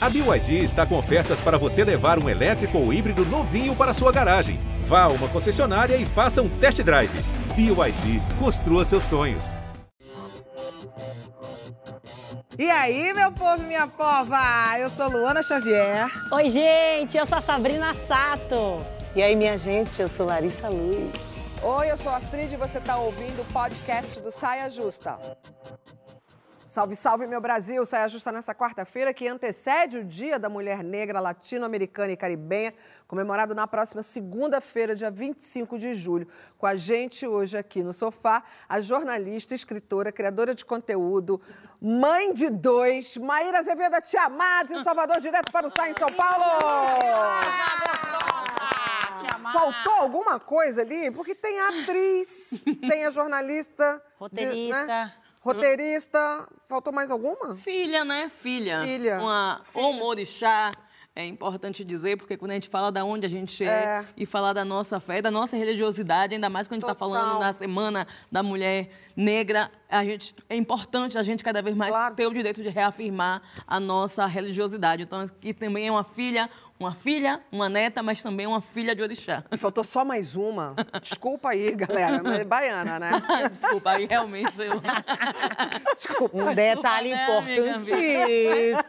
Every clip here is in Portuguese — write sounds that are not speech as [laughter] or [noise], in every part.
A BYD está com ofertas para você levar um elétrico ou híbrido novinho para sua garagem. Vá a uma concessionária e faça um test drive. BYD, construa seus sonhos. E aí, meu povo e minha pova? Eu sou Luana Xavier. Oi, gente, eu sou a Sabrina Sato. E aí, minha gente, eu sou Larissa Luz. Oi, eu sou a Astrid e você está ouvindo o podcast do Saia Justa. Salve, salve, meu Brasil! Saia Justa nessa quarta-feira que antecede o Dia da Mulher Negra Latino-Americana e Caribenha, comemorado na próxima segunda-feira, dia 25 de julho. Com a gente hoje aqui no sofá, a jornalista, escritora, criadora de conteúdo, mãe de dois, Maíra Azevedo Tiamá, de Salvador, direto para o Saia em São Paulo! Faltou alguma coisa ali? Porque tem a atriz, tem a jornalista. Roteirista. De, né? Roteirista. Faltou mais alguma? Filha, né? Filha. Filha. Uma Filha. humorixá. É importante dizer, porque quando a gente fala da onde a gente é, É. e falar da nossa fé, da nossa religiosidade, ainda mais quando a gente está falando na Semana da Mulher Negra, a gente, é importante a gente cada vez mais Claro. ter o direito de reafirmar a nossa religiosidade. Então, aqui também é uma filha, uma filha, uma neta, mas também uma filha de orixá. E faltou só mais uma. [laughs] Desculpa aí, galera. Mas é baiana, né? [laughs] Desculpa, aí realmente eu... Desculpa. Um detalhe né, importantíssimo.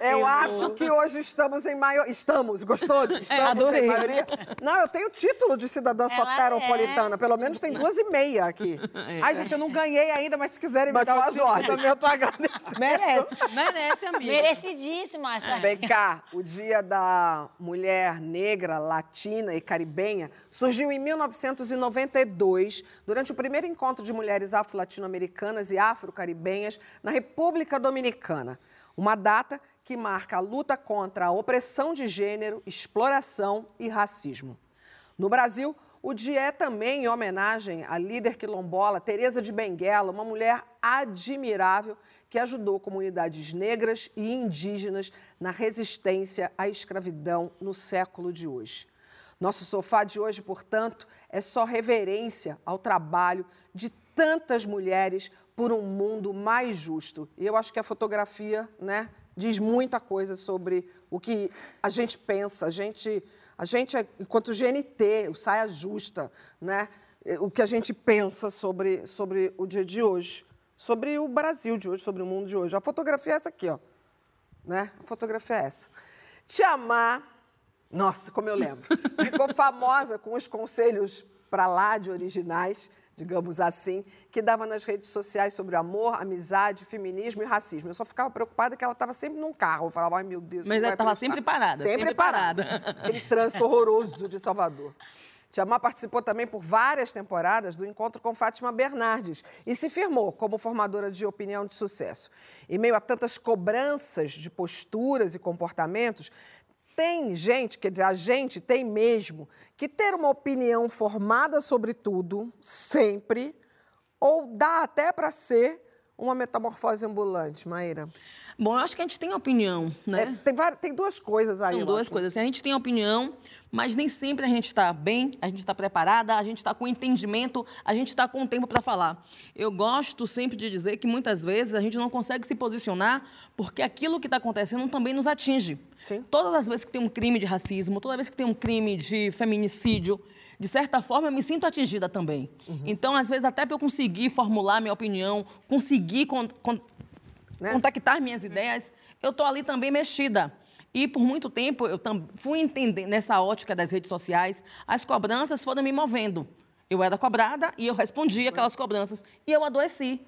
Eu acho que hoje estamos em maior. Estamos, gostou? [laughs] Estamos adorei. em maioria. Não, eu tenho título de cidadã soteropolitana. Pelo menos tem duas e meia aqui. Ai, gente, eu não ganhei ainda, mas se quiserem Mas me dar o ordens. também, eu tô agradecendo. Merece. [laughs] Merece, amiga. Merecidíssima essa. Vem cá, o Dia da Mulher Negra, Latina e Caribenha surgiu em 1992, durante o primeiro encontro de mulheres afro-latino-americanas e afro-caribenhas na República Dominicana. Uma data que marca a luta contra a opressão de gênero, exploração e racismo. No Brasil, o dia é também em homenagem à líder quilombola Teresa de Benguela, uma mulher admirável que ajudou comunidades negras e indígenas na resistência à escravidão no século de hoje. Nosso sofá de hoje, portanto, é só reverência ao trabalho de tantas mulheres por um mundo mais justo. E eu acho que a fotografia, né, diz muita coisa sobre o que a gente pensa, a gente, a gente é, enquanto GNT, o Saia Justa, né, o que a gente pensa sobre, sobre o dia de hoje, sobre o Brasil de hoje, sobre o mundo de hoje. A fotografia é essa aqui, ó né? A fotografia é essa. Te amar, nossa, como eu lembro, [laughs] ficou famosa com os conselhos para lá de originais, digamos assim, que dava nas redes sociais sobre amor, amizade, feminismo e racismo. Eu só ficava preocupada que ela estava sempre num carro. Eu falava, ai meu Deus. Mas ela vai tava prestar. sempre parada, Sempre, sempre parada. parada. Aquele trânsito horroroso de Salvador. Tiamá participou também por várias temporadas do encontro com Fátima Bernardes e se firmou como formadora de opinião de sucesso. Em meio a tantas cobranças de posturas e comportamentos, tem gente, quer dizer, a gente tem mesmo que ter uma opinião formada sobre tudo, sempre, ou dá até para ser uma metamorfose ambulante, Maíra. Bom, eu acho que a gente tem opinião, né? É, tem, várias- tem duas coisas aí. São duas acho. coisas. Assim, a gente tem opinião, mas nem sempre a gente está bem, a gente está preparada, a gente está com entendimento, a gente está com tempo para falar. Eu gosto sempre de dizer que muitas vezes a gente não consegue se posicionar porque aquilo que está acontecendo também nos atinge. Sim. Todas as vezes que tem um crime de racismo, toda vez que tem um crime de feminicídio, de certa forma eu me sinto atingida também. Então, às vezes, até para eu conseguir formular minha opinião, conseguir con- con- Né? contactar minhas ideias, eu estou ali também mexida. E por muito tempo eu fui entender nessa ótica das redes sociais, as cobranças foram me movendo. Eu era cobrada e eu respondia aquelas cobranças e eu adoeci.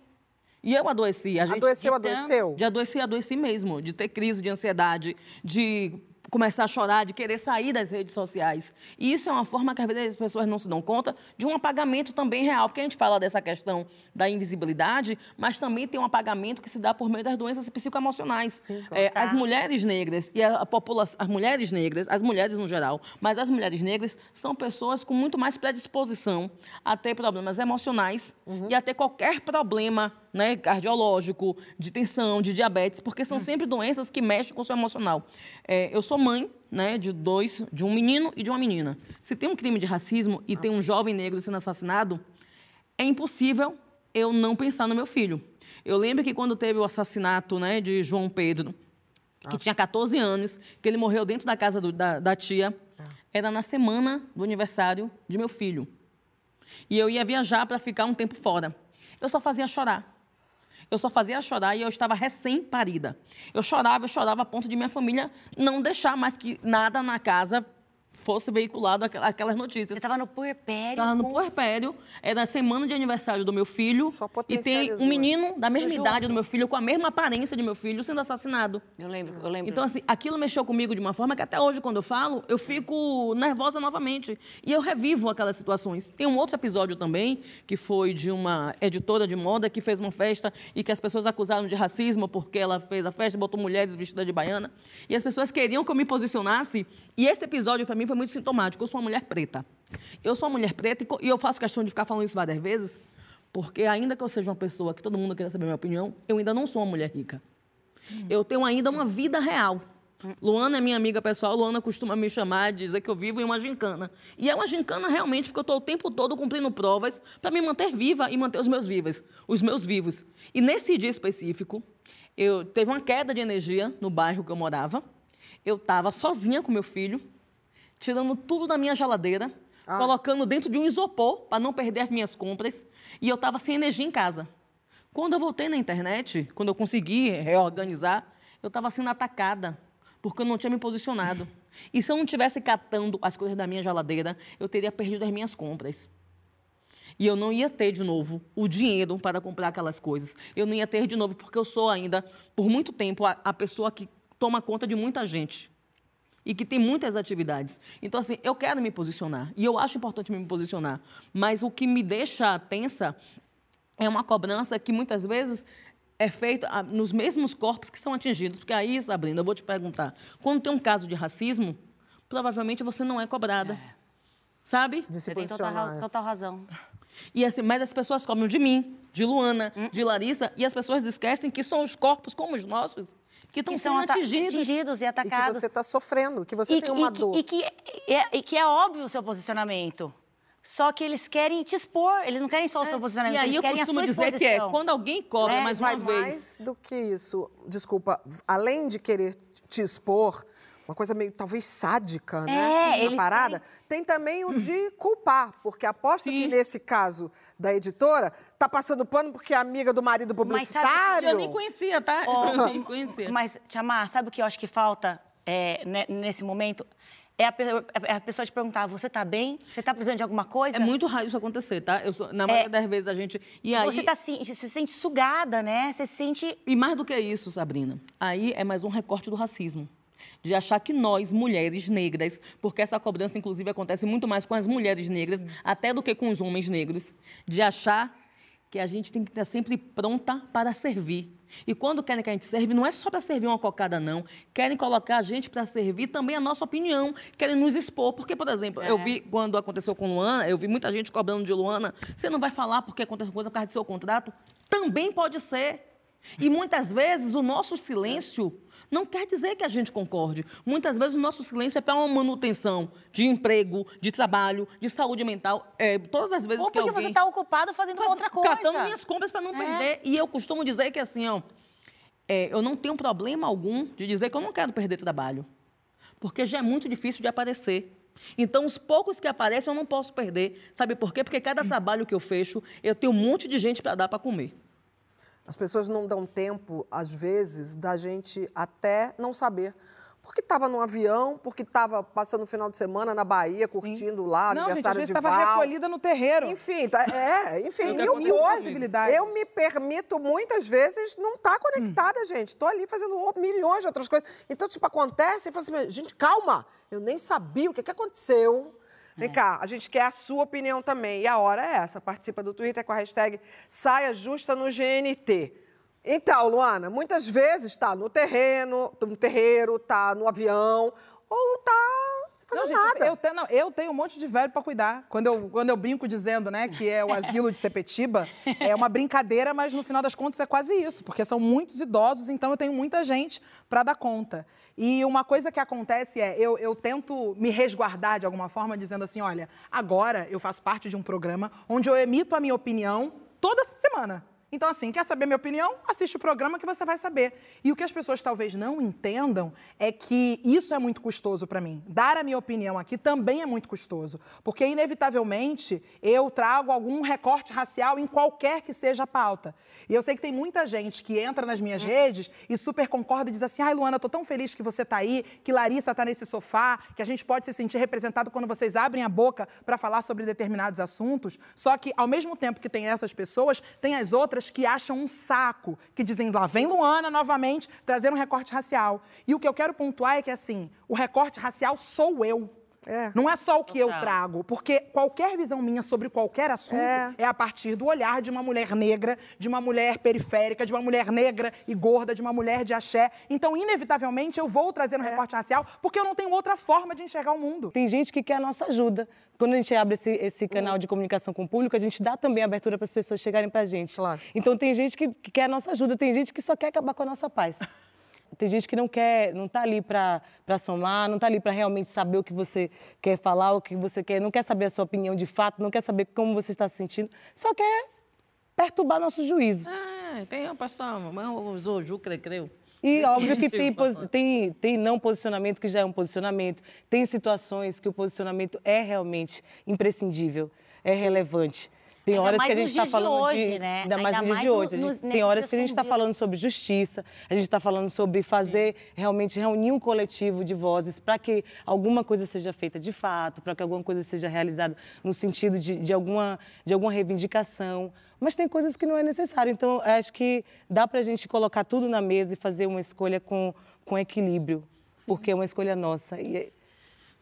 E eu adoeci. A gente, Adoeceu, de adoeceu? De adoeci, adoeci mesmo. De ter crise de ansiedade, de começar a chorar, de querer sair das redes sociais. E isso é uma forma que às vezes as pessoas não se dão conta de um apagamento também real. Porque a gente fala dessa questão da invisibilidade, mas também tem um apagamento que se dá por meio das doenças psicoemocionais. É, as mulheres negras e a, população, as mulheres negras, as mulheres no geral, mas as mulheres negras são pessoas com muito mais predisposição a ter problemas emocionais e a ter qualquer problema né, cardiológico, de tensão, de diabetes, porque são sempre doenças que mexem com o seu emocional. É, eu sou mãe né, de dois, de um menino e de uma menina. Se tem um crime de racismo e tem um jovem negro sendo assassinado, é impossível eu não pensar no meu filho. Eu lembro que quando teve o assassinato né, de João Pedro, que tinha 14 anos, que ele morreu dentro da casa do- da, da tia. Era na semana do aniversário de meu filho. E eu ia viajar para ficar um tempo fora. Eu só fazia chorar. Eu só fazia chorar e eu estava recém-parida. Eu chorava, eu chorava a ponto de minha família não deixar mais que nada na casa fosse veiculado aquel- aquelas notícias. Você tava no puerpério. Estava no puerpério, era a semana de aniversário do meu filho. Só E tem um menino da mesma Junto. idade do meu filho, com a mesma aparência de meu filho, sendo assassinado. Eu lembro, eu lembro. Então, assim, aquilo mexeu comigo de uma forma que até hoje, quando eu falo, eu fico nervosa novamente. E eu revivo aquelas situações. Tem um outro episódio também, que foi de uma editora de moda que fez uma festa e que as pessoas acusaram de racismo porque ela fez a festa e botou mulheres vestidas de baiana. E as pessoas queriam que eu me posicionasse. E esse episódio, para mim, foi muito sintomático. Eu sou uma mulher preta. Eu sou uma mulher preta e e eu faço questão de ficar falando isso várias vezes, porque ainda que eu seja uma pessoa que todo mundo queira saber a minha opinião, eu ainda não sou uma mulher rica. Eu tenho ainda uma vida real. Luana é minha amiga pessoal, Luana costuma me chamar, dizer que eu vivo em uma gincana. E é uma gincana realmente, porque eu estou o tempo todo cumprindo provas para me manter viva e manter os meus vivos, os meus vivos. E nesse dia específico, eu teve uma queda de energia no bairro que eu morava. Eu estava sozinha com meu filho, tirando tudo da minha geladeira, colocando dentro de um isopor para não perder as minhas compras, e eu estava sem energia em casa. Quando eu voltei na internet, quando eu consegui reorganizar, eu estava sendo atacada, porque eu não tinha me posicionado. E se eu não tivesse catando as coisas da minha geladeira, eu teria perdido as minhas compras. E eu não ia ter de novo o dinheiro para comprar aquelas coisas. Eu não ia ter de novo, porque eu sou ainda, por muito tempo, a, a pessoa que toma conta de muita gente e que tem muitas atividades. Então, assim, eu quero me posicionar e eu acho importante me posicionar, mas o que me deixa tensa é uma cobrança que muitas vezes é feita ah, nos mesmos corpos que são atingidos. Porque aí, Sabrina, eu vou te perguntar, quando tem um caso de racismo, provavelmente você não é cobrada. Sabe? De se Você tem total, posicionar. ra- total razão. E assim, mas as pessoas cobram de mim, de Luana, de Larissa, e as pessoas esquecem que são os corpos como os nossos que estão Que sendo atingidos. atingidos e E que atacados. você está sofrendo, que você e, tem que- uma e que- dor. e que é, e que é óbvio o seu posicionamento. Só que eles querem te expor, eles não querem só o seu posicionamento, É. E aí eles eu querem costumo dizer que é, quando alguém cobra É, mais uma Vai vez... mais do que isso. Desculpa, além de querer te expor, uma coisa meio talvez sádica, né? É, Na parada, tem também o de culpar, porque aposto que Sim. nesse caso da editora, tá passando pano porque é amiga do marido Mas sabe publicitário. Eu nem conhecia, tá? Ó, [laughs] eu nem conhecia. Mas, Chamar, sabe o que eu acho que falta é, ne- nesse momento? É a, é a pessoa te perguntar, você tá bem? Você tá precisando de alguma coisa? É muito raro isso acontecer, tá? Eu sou, na maioria das vezes a gente. E aí, Você tá, se, se sente sugada, né? Você se sente... E mais do que isso, Sabrina, aí é mais um recorte do racismo. De achar que nós, mulheres negras, porque essa cobrança, inclusive, acontece muito mais com as mulheres negras, até do que com os homens negros, de achar que a gente tem que estar sempre pronta para servir. E quando querem que a gente serve, não é só para servir uma cocada, não. Querem colocar a gente para servir também a nossa opinião. Querem nos expor. Porque, por exemplo, eu vi quando aconteceu com Luana, eu vi muita gente cobrando de Luana, você não vai falar porque aconteceu coisa por causa do seu contrato? Também pode ser. E muitas vezes o nosso silêncio não quer dizer que a gente concorde. Muitas vezes o nosso silêncio é para uma manutenção de emprego, de trabalho, de saúde mental. É, todas as vezes Ou que porque alguém... você tá ocupado fazendo Faz- outra coisa. Catando minhas compras para não perder. E eu costumo dizer que assim, ó, é, eu não tenho problema algum de dizer que eu não quero perder trabalho. Porque já é muito difícil de aparecer. Então, os poucos que aparecem eu não posso perder. Sabe por quê? Porque cada trabalho que eu fecho, eu tenho um monte de gente para dar para comer. As pessoas não dão tempo, às vezes, da gente até não saber. Porque estava no avião, porque estava passando o final de semana na Bahia, curtindo lá, Não, gente, às aniversário de estava recolhida no terreiro. Enfim, tá- é, [laughs] enfim, mil possibilidades. Eu me permito, muitas vezes, não estar conectada, gente. Estou ali fazendo milhões de outras coisas. Então, tipo, acontece e fala assim, "Mas, gente, calma, eu nem sabia o que, que aconteceu. Vem cá, a gente quer a sua opinião também. E a hora é essa. Participa do Twitter com a hashtag Saia Justa no GNT. Então, Luana, muitas vezes está no terreno, no terreiro, tá no avião, ou Não, gente, nada. eu, tenho, não, eu tenho um monte de velho para cuidar. Quando eu, quando eu brinco dizendo, né, que é o [laughs] asilo de Sepetiba, é uma brincadeira, mas no final das contas é quase isso, porque são muitos idosos, então eu tenho muita gente para dar conta. E uma coisa que acontece é, eu, eu tento me resguardar de alguma forma, dizendo assim, olha, agora eu faço parte de um programa onde eu emito a minha opinião toda semana. Então, assim, quer saber minha opinião? Assiste o programa que você vai saber. E o que as pessoas talvez não entendam é que isso é muito custoso para mim. Dar a minha opinião aqui também é muito custoso. Porque, inevitavelmente, eu trago algum recorte racial em qualquer que seja a pauta. E eu sei que tem muita gente que entra nas minhas redes e super concorda e diz assim: ai, Luana, tô tão feliz que você tá aí, que Larissa tá nesse sofá, que a gente pode se sentir representado quando vocês abrem a boca para falar sobre determinados assuntos. Só que, ao mesmo tempo que tem essas pessoas, tem as outras que acham um saco, que dizem, lá vem Luana novamente trazer um recorte racial. E o que eu quero pontuar é que, assim, o recorte racial sou eu. É. Não é só o que eu trago, porque qualquer visão minha sobre qualquer assunto É. é. a partir do olhar de uma mulher negra, de uma mulher periférica, de uma mulher negra e gorda, de uma mulher de axé. Então, inevitavelmente, eu vou trazer É. um recorte racial, porque eu não tenho outra forma de enxergar o mundo. Tem gente que quer a nossa ajuda. Quando a gente abre esse, esse canal de comunicação com o público, a gente dá também abertura para as pessoas chegarem para a gente. Claro. Então tem gente que, que quer a nossa ajuda, tem gente que só quer acabar com a nossa paz. [laughs] Tem gente que não quer, não está ali para somar, não está ali para realmente saber o que você quer falar, o que você quer, não quer saber a sua opinião de fato, não quer saber como você está se sentindo, só quer perturbar nosso juízo. É, tem o pessoal, o Zoju creu. E óbvio que tem, tem, tem não posicionamento que já é um posicionamento, tem situações que o posicionamento é realmente imprescindível, é relevante. Tem Ainda horas mais que a gente está falando hoje, de, né? ainda mais Ainda dias mais de no- hoje. Gente- tem horas que a gente está falando sobre justiça, a gente está falando sobre fazer realmente reunir um coletivo de vozes para que alguma coisa seja feita de fato, para que alguma coisa seja realizada no sentido de, de alguma, de alguma reivindicação. Mas tem coisas que não é necessário. Então, acho que dá para a gente colocar tudo na mesa e fazer uma escolha com, com equilíbrio, porque é uma escolha nossa. E é-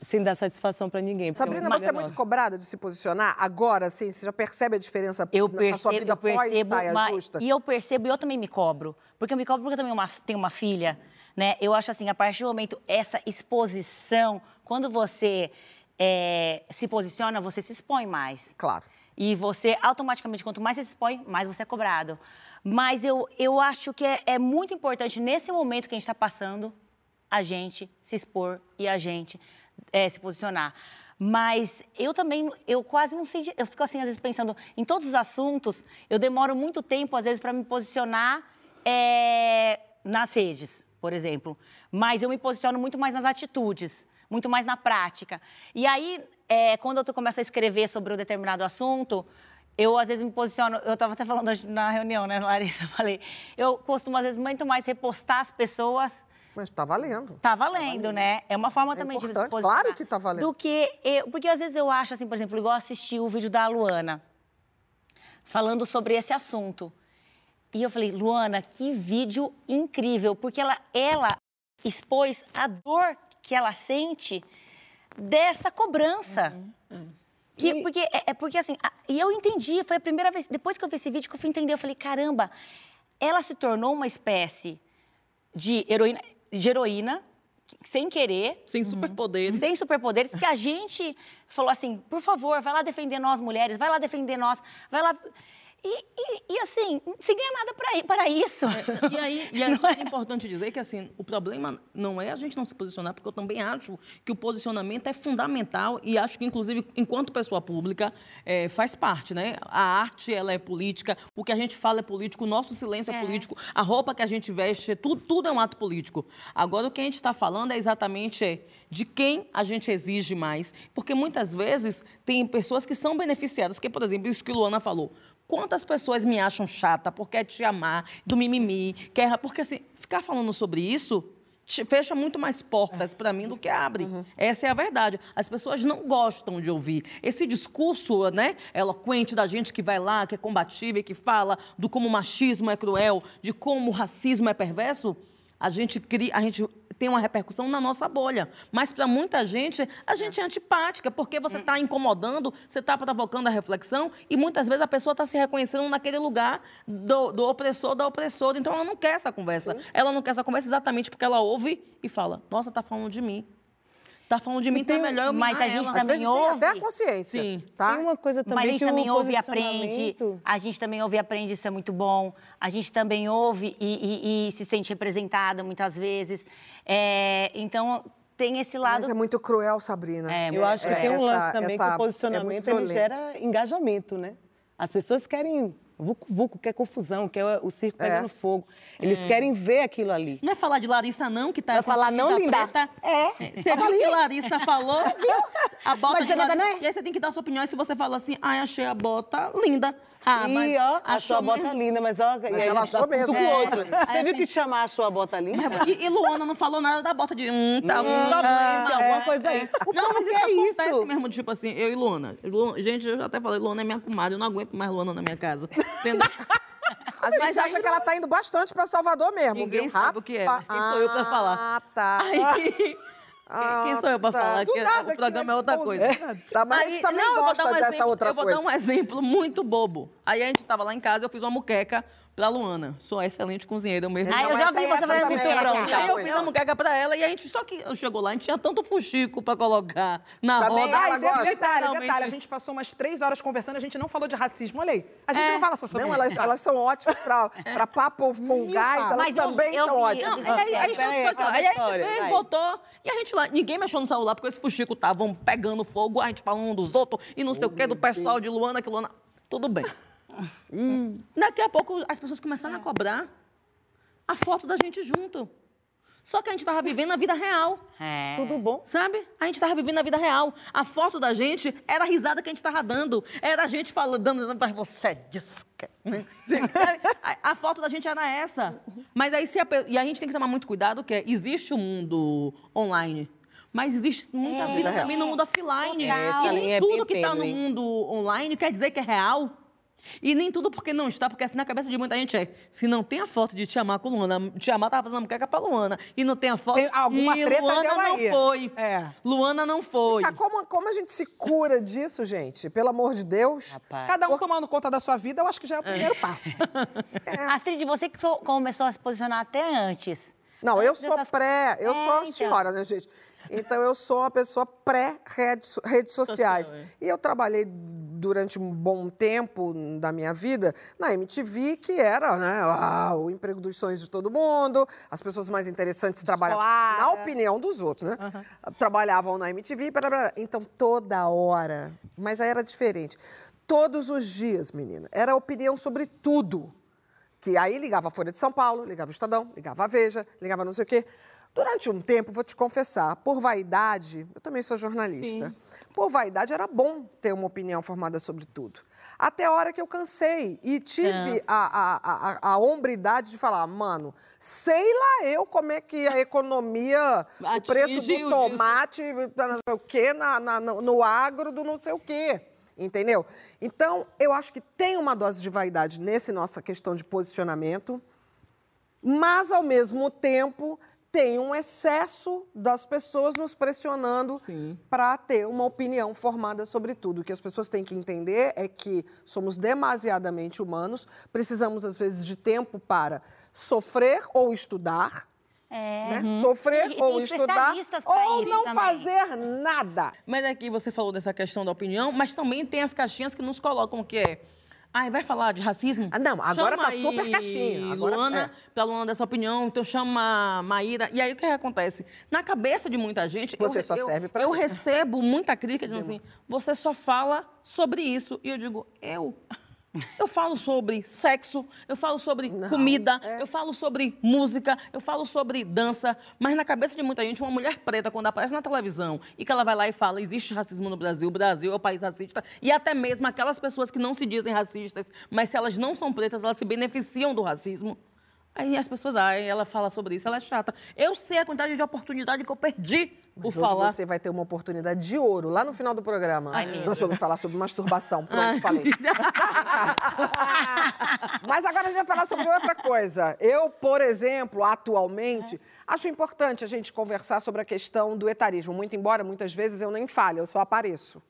sem dar satisfação para ninguém. é Sabrina, você é muito cobrada de se posicionar agora, assim? Você já percebe a diferença Eu percebo, na sua vida eu percebo, pós-saia mas- justa? e eu percebo e eu também me cobro. Porque eu me cobro porque eu também uma- tenho uma filha, né? Eu acho assim, a partir do momento, essa exposição, quando você é, se posiciona, você se expõe mais. Claro. E você, automaticamente, quanto mais você se expõe, mais você é cobrado. Mas eu, eu acho que é, é muito importante, nesse momento que a gente está passando, a gente se expor e a gente eh, se posicionar. Mas eu também, eu quase não sei, eu fico assim, às vezes, pensando em todos os assuntos, eu demoro muito tempo, às vezes, para me posicionar eh, nas redes, por exemplo. Mas eu me posiciono muito mais nas atitudes, muito mais na prática. E aí, eh, quando eu começo a escrever sobre um determinado assunto, eu às vezes me posiciono, eu estava até falando na reunião, né, Larissa? [laughs] Eu falei, eu costumo às vezes muito mais repostar as pessoas. Mas tá valendo. Tá valendo, né? É uma forma É também de importante, posicionar. claro que tá valendo. Do que eu, porque às vezes eu acho assim, por exemplo, igual assistir o vídeo da Luana falando sobre esse assunto. E eu falei, Luana, que vídeo incrível, porque ela, ela expôs a dor que ela sente dessa cobrança. Que- porque, é, é porque assim, a- e eu entendi, foi a primeira vez, depois que eu vi esse vídeo que eu fui entender, eu falei, caramba, ela se tornou uma espécie de heroína, de heroína sem querer, Sem superpoderes. sem superpoderes, que a gente falou assim, por favor, vai lá defender nós mulheres, vai lá defender nós, vai lá... E, e- e, assim, sem ganhar nada pra, para isso. E aí, [laughs] e é super importante dizer que assim, o problema não é a gente não se posicionar, porque eu também acho que o posicionamento é fundamental e acho que, inclusive, enquanto pessoa pública, eh, faz parte, né? A arte, ela é política, o que a gente fala é político, o nosso silêncio é, É. político, a roupa que a gente veste, tudo, tudo é um ato político. Agora, o que a gente está falando é exatamente é, de quem a gente exige mais, porque muitas vezes tem pessoas que são beneficiadas, que, por exemplo, isso que Luana falou, Quantas pessoas me acham chata por quer te amar, do mimimi, quer... Porque, assim, ficar falando sobre isso te- fecha muito mais portas para mim do que abre. Essa é a verdade. As pessoas não gostam de ouvir. Esse discurso, né, eloquente da gente que vai lá, que é combatível, que fala do como o machismo é cruel, de como o racismo é perverso, a gente cria, a gente tem uma repercussão na nossa bolha. Mas para muita gente, a gente é antipática, porque você está incomodando, você está provocando a reflexão e muitas vezes a pessoa está se reconhecendo naquele lugar do, do opressor, da opressora. Então ela não quer essa conversa. Ela não quer essa conversa exatamente porque ela ouve e fala: Nossa, tá falando de mim. Tá falando de mim, então é melhor eu mas a gente ela. Também vezes sem ouve. até a consciência. Sim. Tá? Tem uma coisa também Mas a gente que o também ouve e aprende. A gente também ouve e aprende, isso é muito bom. A gente também ouve e, e- e se sente representada muitas vezes. É, então, tem esse lado. Mas é muito cruel, Sabrina. É, Eu acho que tem um essa- lance também essa- que é o posicionamento muito ele gera engajamento, né? As pessoas querem vucu-vucu, quer confusão, quer o circo É. pegando fogo. Eles querem ver aquilo ali. Não é falar de Larissa, não, que tá com a falar não, linda? preta. É. [laughs] Você viu que Larissa falou? A bota Mas de é Larissa. não é? E aí você tem que dar a sua opinião. E se você fala assim, ai, achei a bota linda. Ah, mas e ó, achou a mesmo. bota linda, mas ó, Mas ela já achou tá mesmo. com É. o outro. Aí Você viu assim- que te chamar achou a bota linda? E, e Luana não falou nada da bota de. Hum, tá algum problema. tem alguma coisa aí. Não, mas isso é acontece mesmo, tipo assim, eu e Luana. Lu- Gente, eu já até falei, Luana é minha comadre, eu não aguento mais Luana na minha casa. Entendeu? [laughs] A gente Mas acha aí que ela tá indo bastante pra Salvador mesmo, Ninguém viu? sabe o que é, mas quem sou eu pra falar? Ah, tá. [laughs] Aí, Ah, quem sou eu pra tá. falar Do que nada o programa é outra expose, coisa? nada. Tá, mas a gente também vou gosta um dessa exemplo- outra Eu vou coisa. dar um exemplo muito bobo. Aí a gente tava lá em casa, eu fiz uma muqueca pra Luana. Sou excelente cozinheira, eu mesmo. Ah, eu já vi você fazendo também, muqueca. Aí eu foi. fiz a muqueca pra ela e a gente, só que chegou lá, a gente tinha tanto fuxico pra colocar na Também roda. Ai, detalhe, Literalmente. detalhe, a gente passou umas três horas conversando, a gente não falou de racismo, olha aí. A gente É. não fala só sobre Não, isso. elas, elas são ótimas pra, pra papo fungais, elas Mas eu- também eu são ótimas. eu Não, aí, aí, aí, a aí a gente fez, botou, e a gente lá, ninguém mexeu no celular, porque esse fuxico estavam pegando fogo, a gente falando um dos outros, e não sei o que, do pessoal de Luana, que Luana... Tudo bem. Daqui a pouco as pessoas começaram a cobrar a foto da gente junto. Só que a gente tava vivendo a vida real. É. Tudo bom? Sabe? A gente tava vivendo a vida real. A foto da gente era a risada que a gente tava dando. Era a gente falando, dando para você é disca. né? [laughs] a, a foto da gente era essa. Mas aí se a, e a gente tem que tomar muito cuidado que é, existe o mundo online. Mas existe muita vida também no mundo offline. Total. E nem é tudo bem que tá no mundo online quer dizer que é real. E nem tudo porque não está, porque assim na cabeça de muita gente é, se não tem a foto de Tiamar com Luana, Tiamar tava fazendo muqueca pra Luana, e não tem a foto, Tem alguma e treta Luana não aí. foi. É. Luana não foi. Ah, como, como a gente se cura disso, gente? Pelo amor de Deus. Rapaz. Cada um tomando conta da sua vida, eu acho que já é o primeiro passo. [laughs] Astrid, você que começou a se posicionar até antes. Não, eu sou pré, eu É, sou a então. senhora, né, gente? Então eu sou uma pessoa pré-redes redes sociais. Social, é. E eu trabalhei durante um bom tempo da minha vida na MTV, que era né, ah, o emprego dos sonhos de todo mundo, as pessoas mais interessantes trabalhavam, na opinião dos outros, né? Trabalhavam na MTV, blá, blá, blá. então toda hora, mas aí era diferente. Todos os dias, menina, era opinião sobre tudo. Que aí ligava a Folha de São Paulo, ligava o Estadão, ligava a Veja, ligava não sei o quê. Durante um tempo, vou te confessar, por vaidade, eu também sou jornalista, por vaidade era bom ter uma opinião formada sobre tudo. Até a hora que eu cansei e tive a, a, a, a hombridade de falar, mano, sei lá eu como é que a economia, o preço do tomate, não sei o quê, na, na- no, no agro do não sei o quê. Entendeu? Então, eu acho que tem uma dose de vaidade nesse nossa questão de posicionamento, mas, ao mesmo tempo, tem um excesso das pessoas nos pressionando para ter uma opinião formada sobre tudo. O que as pessoas têm que entender é que somos demasiadamente humanos, precisamos, às vezes, de tempo para sofrer ou estudar. É. né? Sofrer E ou estudar ou isso não também. fazer nada. Mas aqui você falou dessa questão da opinião, mas também tem as caixinhas que nos colocam que é. Ai, vai falar de racismo? Ah, não, agora Chama tá super caixinha, agora- Luana, é. pra Luana dessa opinião, então chama Maíra. E aí o que acontece? Na cabeça de muita gente. Você eu, só eu- serve pra Eu recebo muita crítica dizendo assim: você só fala sobre isso. E eu digo, eu. Eu falo sobre sexo, eu falo sobre comida, é. eu falo sobre música, eu falo sobre dança, mas na cabeça de muita gente, uma mulher preta, quando aparece na televisão e que ela vai lá e fala, existe racismo no Brasil, o Brasil é o país racista, e até mesmo aquelas pessoas que não se dizem racistas, mas se elas não são pretas, elas se beneficiam do racismo. Aí as pessoas, ai, ela fala sobre isso, ela é chata. Eu sei a quantidade de oportunidade que eu perdi por Mas hoje falar. você vai ter uma oportunidade de ouro lá no final do programa. Ai, mesmo. Nós vamos falar sobre masturbação. Pronto, falei. [laughs] Mas agora a gente vai falar sobre outra coisa. Eu, por exemplo, atualmente, acho importante a gente conversar sobre a questão do etarismo. Muito embora muitas vezes eu nem fale, eu só apareço.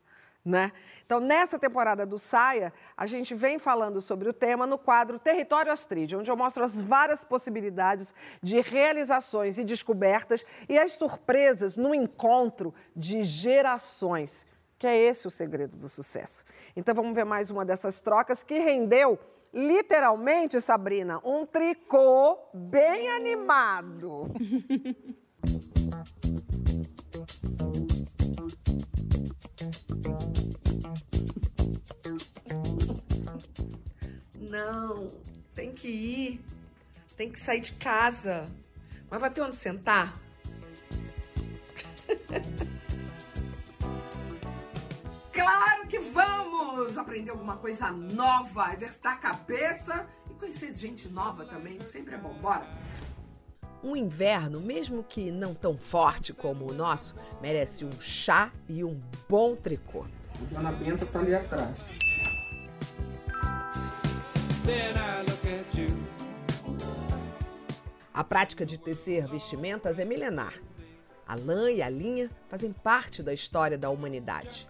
Né? Então, nessa temporada do Saia, a gente vem falando sobre o tema no quadro Território Astrid, onde eu mostro as várias possibilidades de realizações e descobertas e as surpresas no encontro de gerações, que é esse o segredo do sucesso. Então, vamos ver mais uma dessas trocas que rendeu, literalmente, Sabrina, um tricô bem animado. [laughs] tem que ir, tem que sair de casa. Mas vai ter onde sentar? [laughs] claro que vamos aprender alguma coisa nova, exercitar a cabeça e conhecer gente nova também, sempre é bom. Bora! Um inverno, mesmo que não tão forte como o nosso, merece um chá e um bom tricô. A dona Benta tá ali atrás. A prática de tecer vestimentas é milenar. A lã e a linha fazem parte da história da humanidade.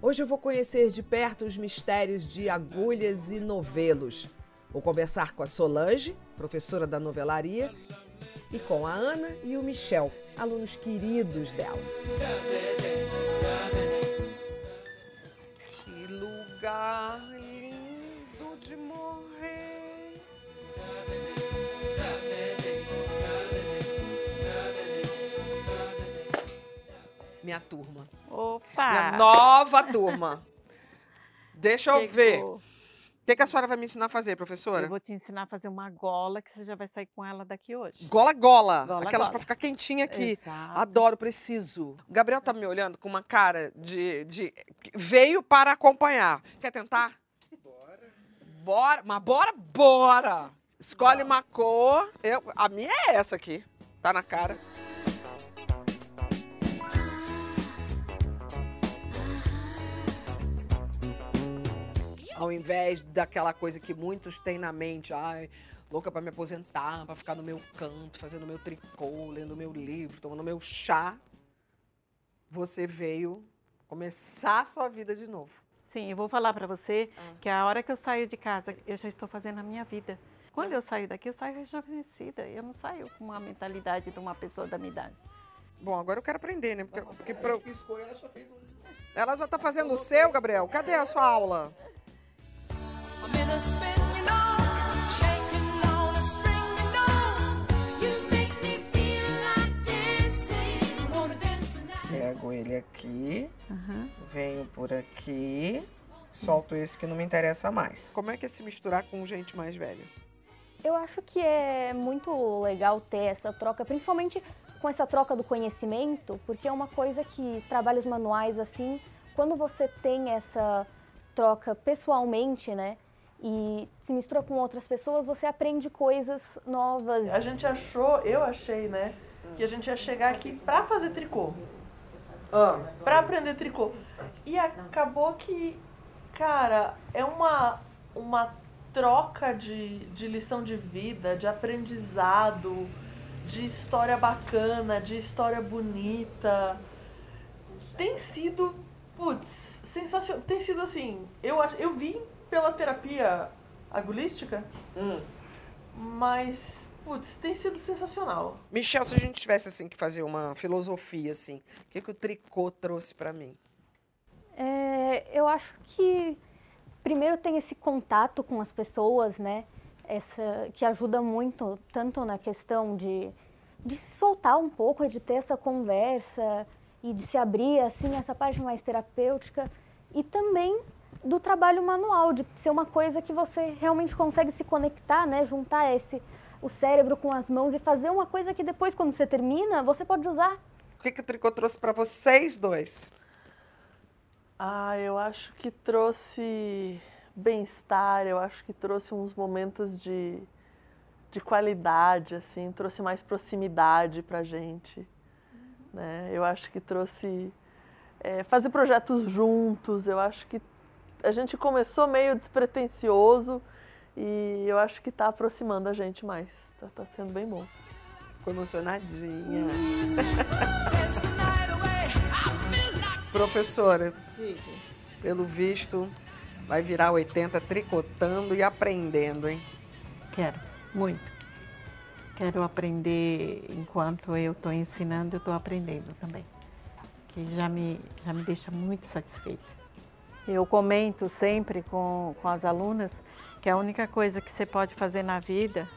Hoje eu vou conhecer de perto os mistérios de agulhas e novelos. Vou conversar com a Solange, professora da novelaria, e com a Ana e o Michel, alunos queridos dela. Que lugar de morrer. Minha turma. Opa! Minha nova turma. Deixa eu ver. Chegou. O que, que a senhora vai me ensinar a fazer, professora? Eu vou te ensinar a fazer uma gola que você já vai sair com ela daqui hoje. Gola gola. Gola, Aquelas pra ficar quentinha aqui. Exato. Adoro, preciso. O Gabriel tá me olhando com uma cara de, de. Veio para acompanhar. Quer tentar? Bora. Bora. Mas bora, bora. Escolhe uma cor. Eu, a minha é essa aqui. Tá na cara. Ao invés daquela coisa que muitos têm na mente, ai, louca pra me aposentar, pra ficar no meu canto, fazendo meu tricô, lendo meu livro, tomando meu chá, você veio começar a sua vida de novo. Sim, eu vou falar para você que a hora que eu saio de casa, eu já estou fazendo a minha vida. Quando eu saio daqui, eu saio rejuvenescida. Eu não saio com a mentalidade de uma pessoa da minha idade. Bom, agora eu quero aprender, né? Porque, porque pra- Ela já tá fazendo o seu, Gabriel? Cadê a sua aula? Pego ele aqui, venho por aqui, solto esse que não me interessa mais. Como é que é se misturar com gente mais velha? Eu acho que é muito legal ter essa troca, principalmente com essa troca do conhecimento, porque é uma coisa que trabalhos manuais assim, quando você tem essa troca pessoalmente, né, e se mistura com outras pessoas, você aprende coisas novas. A gente achou, eu achei, né, que a gente ia chegar aqui pra fazer tricô. Pra aprender tricô. E acabou que, cara, é uma, uma troca de, de lição de vida, de aprendizado, de história bacana, de história bonita. Tem sido, putz, sensacional. Tem sido assim, eu, eu vim pela terapia agulística, mas, putz, tem sido sensacional. Michel, se a gente tivesse assim que fazer uma filosofia assim, o que, que o tricô trouxe pra mim? É, eu acho que primeiro tem esse contato com as pessoas, né? Essa, que ajuda muito, tanto na questão de, de se soltar um pouco, de ter essa conversa e de se abrir, assim, essa parte mais terapêutica. E também do trabalho manual, de ser uma coisa que você realmente consegue se conectar, né? Juntar esse, o cérebro com as mãos e fazer uma coisa que depois, quando você termina, você pode usar. O que, que o tricô trouxe pra vocês dois? Ah, eu acho que trouxe bem-estar, eu acho que trouxe uns momentos de, de qualidade, assim, trouxe mais proximidade pra gente. Né? Eu acho que trouxe é, fazer projetos juntos, eu acho que a gente começou meio despretensioso e eu acho que está aproximando a gente mais. Tá, tá sendo bem bom. Ficou emocionadinha. [laughs] Professora, pelo visto, vai virar 80 tricotando e aprendendo, hein? Quero, muito. Quero aprender enquanto eu estou ensinando, eu estou aprendendo também. Que já me, já me deixa muito satisfeita. Eu comento sempre com, com as alunas que a única coisa que você pode fazer na vida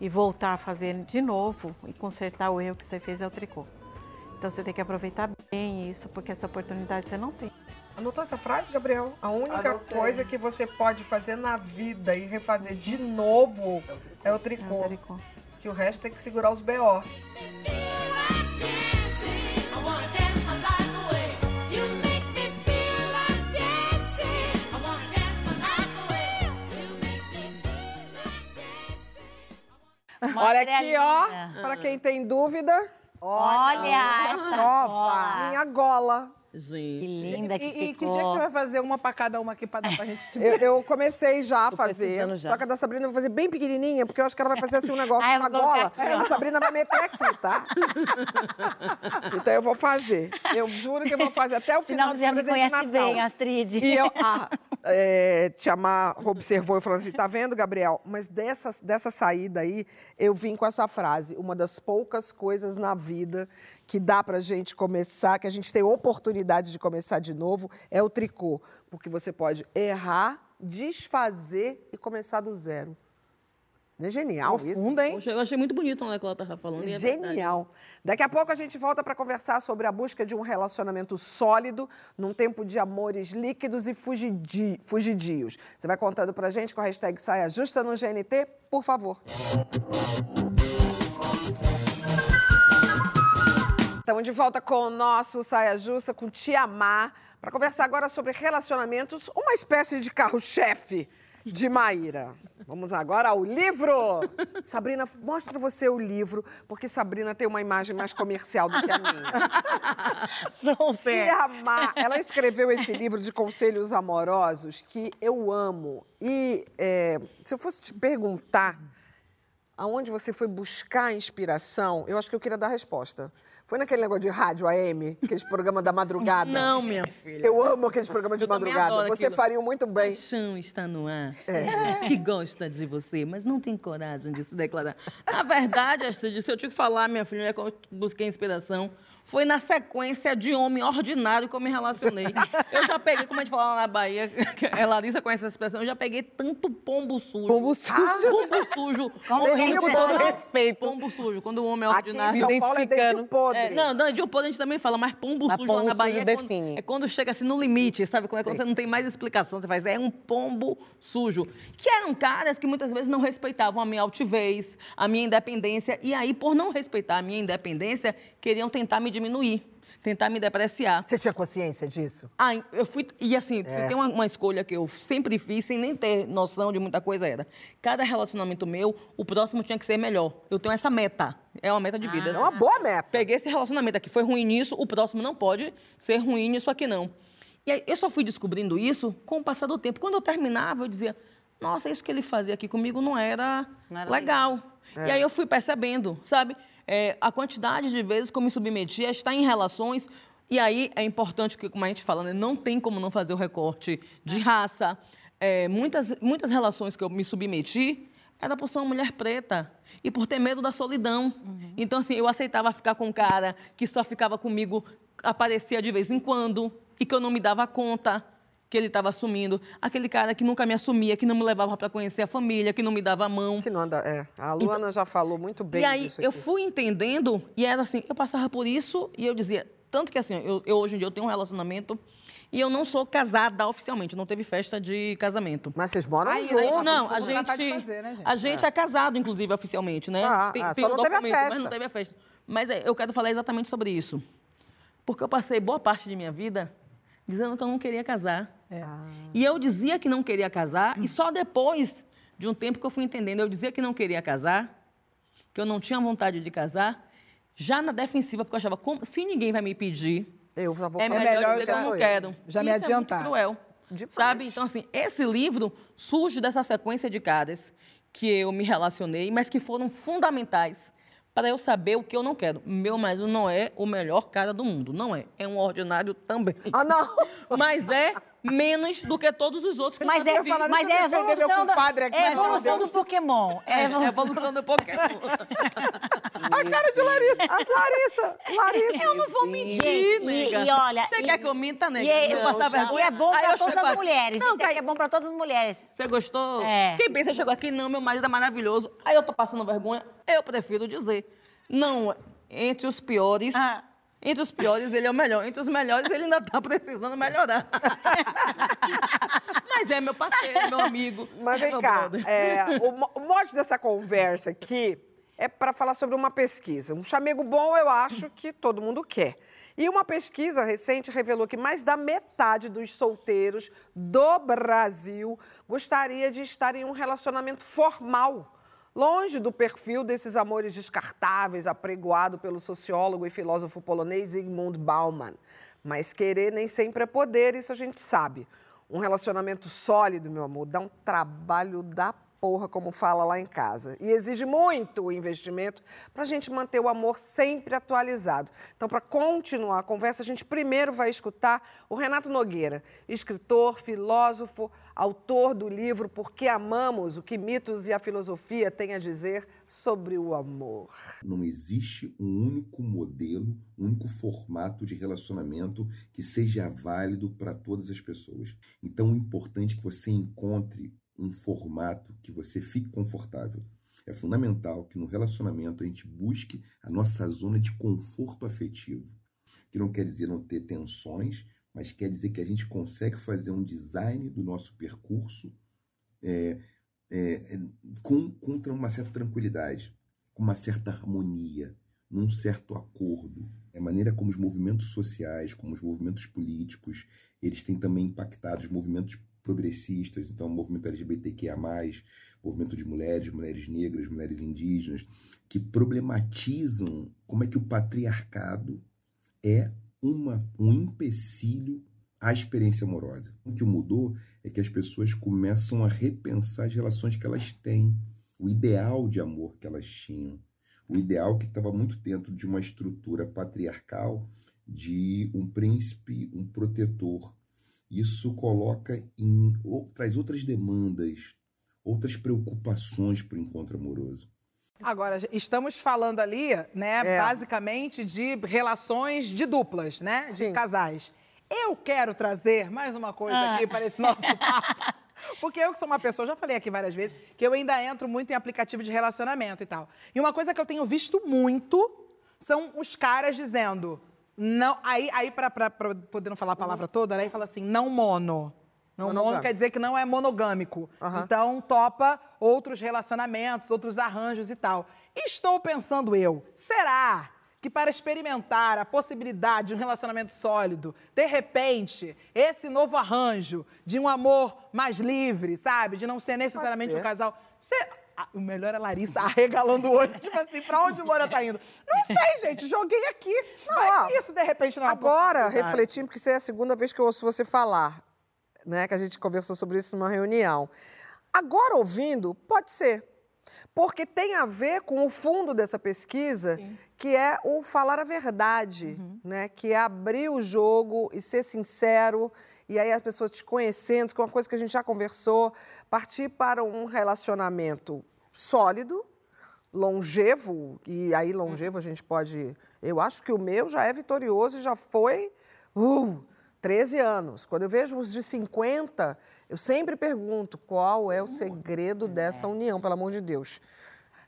e voltar a fazer de novo e consertar o erro que você fez é o tricô. Então você tem que aproveitar bem isso, porque essa oportunidade você não tem. Anotou essa frase, Gabriel? A única Anotei. coisa que você pode fazer na vida e refazer de novo é o tricô. Que o resto tem que segurar os B.O. Olha aqui, ó. Para quem tem dúvida. Olha essa prova. gola. Minha gola. Gente. Que linda que E, e que ficou. dia que você vai fazer uma pra cada uma aqui pra dar pra gente? [laughs] Eu, eu comecei já a fazer. já. Só que a da Sabrina eu vou fazer bem pequenininha, porque eu acho que ela vai fazer assim um negócio Ah, com a gola. aqui, a Sabrina vai meter aqui, tá? [laughs] então eu vou fazer. Eu juro que eu vou fazer até o final você já me conhece bem, Astrid. E eu, a é, Tiamar observou e falou assim: tá vendo, Gabriel? Mas dessa, dessa saída aí, eu vim com essa frase: uma das poucas coisas na vida que dá pra gente começar, que a gente tem oportunidade de começar de novo, é o tricô. Porque você pode errar, desfazer e começar do zero. Não é genial isso? Profunda, hein? Poxa, eu achei muito bonito né, o que ela estava falando. é. Genial. Daqui a pouco a gente volta para conversar sobre a busca de um relacionamento sólido num tempo de amores líquidos e fugidi- fugidios. Você vai contando pra gente com a hashtag Saia Justa no GNT, por favor. Estamos de volta com o nosso Saia Justa, com Tia Má, para conversar agora sobre relacionamentos, uma espécie de carro-chefe de Maíra. Vamos agora ao livro. Sabrina, mostra você o livro, porque Sabrina tem uma imagem mais comercial do que a minha. [laughs] Super. Tia Má, ela escreveu esse livro de conselhos amorosos que eu amo. E é, se eu fosse te perguntar aonde você foi buscar inspiração, eu acho que eu queria dar a resposta. Foi naquele negócio de rádio AM, aqueles programas da madrugada? Não, minha filha. Eu amo aqueles programas de Eu madrugada. adoro Você aquilo. faria muito bem. Paixão está no ar. É. Que gosta de você, mas não tem coragem de se declarar. Na verdade, Astrid, se eu te falar, minha filha, como eu busquei inspiração, foi na sequência de homem ordinário que eu me relacionei. Eu já peguei, como a gente fala lá na Bahia, que a Larissa conhece essa expressão, eu já peguei tanto pombo sujo. Pombo sujo. pombo sujo. Com Pombo sujo. com todo respeito. Pombo sujo, quando o homem é Aqui em ordinário. São Paulo é desde podre. É, não, não, de um podre a gente também fala, mas pombo Mas sujo lá pombo na Bahia é quando, é quando chega assim no limite, sabe? Quando, é quando você não tem mais explicação, você faz, é um pombo sujo. Que eram caras que muitas vezes não respeitavam a minha altivez, a minha independência, e aí, por não respeitar a minha independência, queriam tentar me diminuir, tentar me depreciar. Você tinha consciência disso? Ai, eu fui. E assim, É. se tem uma, uma escolha que eu sempre fiz, sem nem ter noção de muita coisa, era. Cada relacionamento meu, o próximo tinha que ser melhor. Eu tenho essa meta. É uma meta de vida. É uma boa meta. Peguei esse relacionamento aqui, foi ruim nisso, o próximo não pode ser ruim nisso aqui, não. E aí, eu só fui descobrindo isso com o passar do tempo. Quando eu terminava, eu dizia, nossa, isso que ele fazia aqui comigo não era, Não era legal. E aí eu fui percebendo, sabe? É, a quantidade de vezes que eu me submeti a estar em relações. E aí é importante que, como a gente fala, né, não tem como não fazer o recorte de raça. É, muitas, muitas relações que eu me submeti era por ser uma mulher preta e por ter medo da solidão. Então, assim, eu aceitava ficar com um cara que só ficava comigo, aparecia de vez em quando e que eu não me dava conta que ele estava assumindo. Aquele cara que nunca me assumia, que não me levava para conhecer a família, que não me dava a mão. Que não anda, é. A Luana já falou muito bem E aí disso eu fui entendendo e era assim, eu passava por isso e eu dizia, tanto que assim, eu, eu hoje em dia eu tenho um relacionamento e eu não sou casada oficialmente, não teve festa de casamento. Mas vocês moram Ai, juntos. Não, a gente, fazer, né, gente? a gente é. casado, inclusive, oficialmente, né? Ah, ah, só não teve a mas festa. não teve a festa. Mas é, eu quero falar exatamente sobre isso. Porque eu passei boa parte de minha vida dizendo que eu não queria casar. E eu dizia que não queria casar, e só depois de um tempo que eu fui entendendo, eu dizia que não queria casar, que eu não tinha vontade de casar, já na defensiva, porque eu achava, como, se ninguém vai me pedir, Eu já vou é melhor, melhor dizer que já eu não quero. Já me Isso adiantar. É cruel. Demais. Sabe? Então, assim, esse livro surge dessa sequência de caras que eu me relacionei, mas que foram fundamentais para eu saber o que eu não quero. Meu marido não é o melhor cara do mundo, não é. É um ordinário também. Ah, não! [laughs] Mas é menos do que todos os outros que eu Mas já é, vivi. falar, mas é eu meu evolução, da, compadre aqui, é evolução do Pokémon. É É a evolução. evolução do Pokémon. A cara de Larissa! As Larissa! Larissa! Eu não vou mentir, Gente, e- nega. e olha, Você e- quer que eu minta, nega? E é, eu passar e vergonha? é bom eu todas as mulheres. Não, Isso tá- é bom para todas as mulheres. Você gostou? É. Quem pensa chegou aqui, não, meu marido é maravilhoso. Aí eu tô passando vergonha, eu prefiro dizer. Não, entre os piores, Ah. Entre os piores, ele é o melhor. Entre os melhores, ele ainda tá precisando melhorar. [laughs] Mas é meu parceiro, meu amigo. Mas é vem cá, é, o, o mote dessa conversa aqui é para falar sobre uma pesquisa. Um chamego bom, eu acho que todo mundo quer. E uma pesquisa recente revelou que mais da metade dos solteiros do Brasil gostaria de estar em um relacionamento formal, longe do perfil desses amores descartáveis apregoado pelo sociólogo e filósofo polonês Zygmunt Bauman. Mas querer nem sempre é poder, isso a gente sabe. Um relacionamento sólido, meu amor, dá um trabalho da porra, como fala lá em casa. E exige muito investimento para a gente manter o amor sempre atualizado. Então, para continuar a conversa, a gente primeiro vai escutar o Renato Nogueira, escritor, filósofo, autor do livro Por que Amamos, o que mitos e a filosofia têm a dizer sobre o amor. Não existe um único modelo, um único formato de relacionamento que seja válido para todas as pessoas. Então, é importante que você encontre um formato que você fique confortável. É fundamental que no relacionamento a gente busque a nossa zona de conforto afetivo, que não quer dizer não ter tensões, mas quer dizer que a gente consegue fazer um design do nosso percurso é, é, com, com uma certa tranquilidade, com uma certa harmonia, num certo acordo. É a maneira como os movimentos sociais, como os movimentos políticos, eles têm também impactado os movimentos progressistas, então o movimento LGBTQIA+, movimento de mulheres, mulheres negras, mulheres indígenas, que problematizam como é que o patriarcado é uma, um empecilho à experiência amorosa. O que mudou é que as pessoas começam a repensar as relações que elas têm, o ideal de amor que elas tinham, o ideal que estava muito dentro de uma estrutura patriarcal de um príncipe, um protetor. Isso coloca em ou- traz outras demandas, outras preocupações para o encontro amoroso. Agora, estamos falando ali, né, É. basicamente de relações de duplas, né? Sim. De casais. Eu quero trazer mais uma coisa Ah. aqui para esse nosso [laughs] papo. Porque eu que sou uma pessoa, já falei aqui várias vezes, que eu ainda entro muito em aplicativo de relacionamento e tal. E uma coisa que eu tenho visto muito são os caras dizendo. Não, aí, aí para poder não falar a palavra toda, né? Aí fala assim, não mono. Não mono Monogâmico. quer dizer que não é monogâmico. Aham. Então, topa outros relacionamentos, outros arranjos e tal. Estou pensando eu, será que para experimentar a possibilidade de um relacionamento sólido, de repente, esse novo arranjo de um amor mais livre, sabe? De não ser necessariamente ser. um casal. cê- Ah, o melhor é a Larissa [laughs] arregalando o olho, tipo assim, pra onde o Moura tá indo? Não sei, gente, joguei aqui. Não Ó, é isso, de repente, não é Agora, refletindo, porque isso é a segunda vez que eu ouço você falar, né? Que a gente conversou sobre isso numa reunião. Agora, ouvindo, pode ser. Porque tem a ver com o fundo dessa pesquisa, que é o falar a verdade, né? Que é abrir o jogo e ser sincero. E aí as pessoas te conhecendo, que é uma coisa que a gente já conversou, partir para um relacionamento sólido, longevo, e aí longevo a gente pode. Eu acho que o meu já é vitorioso e já foi uh, 13 anos. Quando eu vejo os de 50, eu sempre pergunto qual é o segredo dessa união, pelo amor de Deus.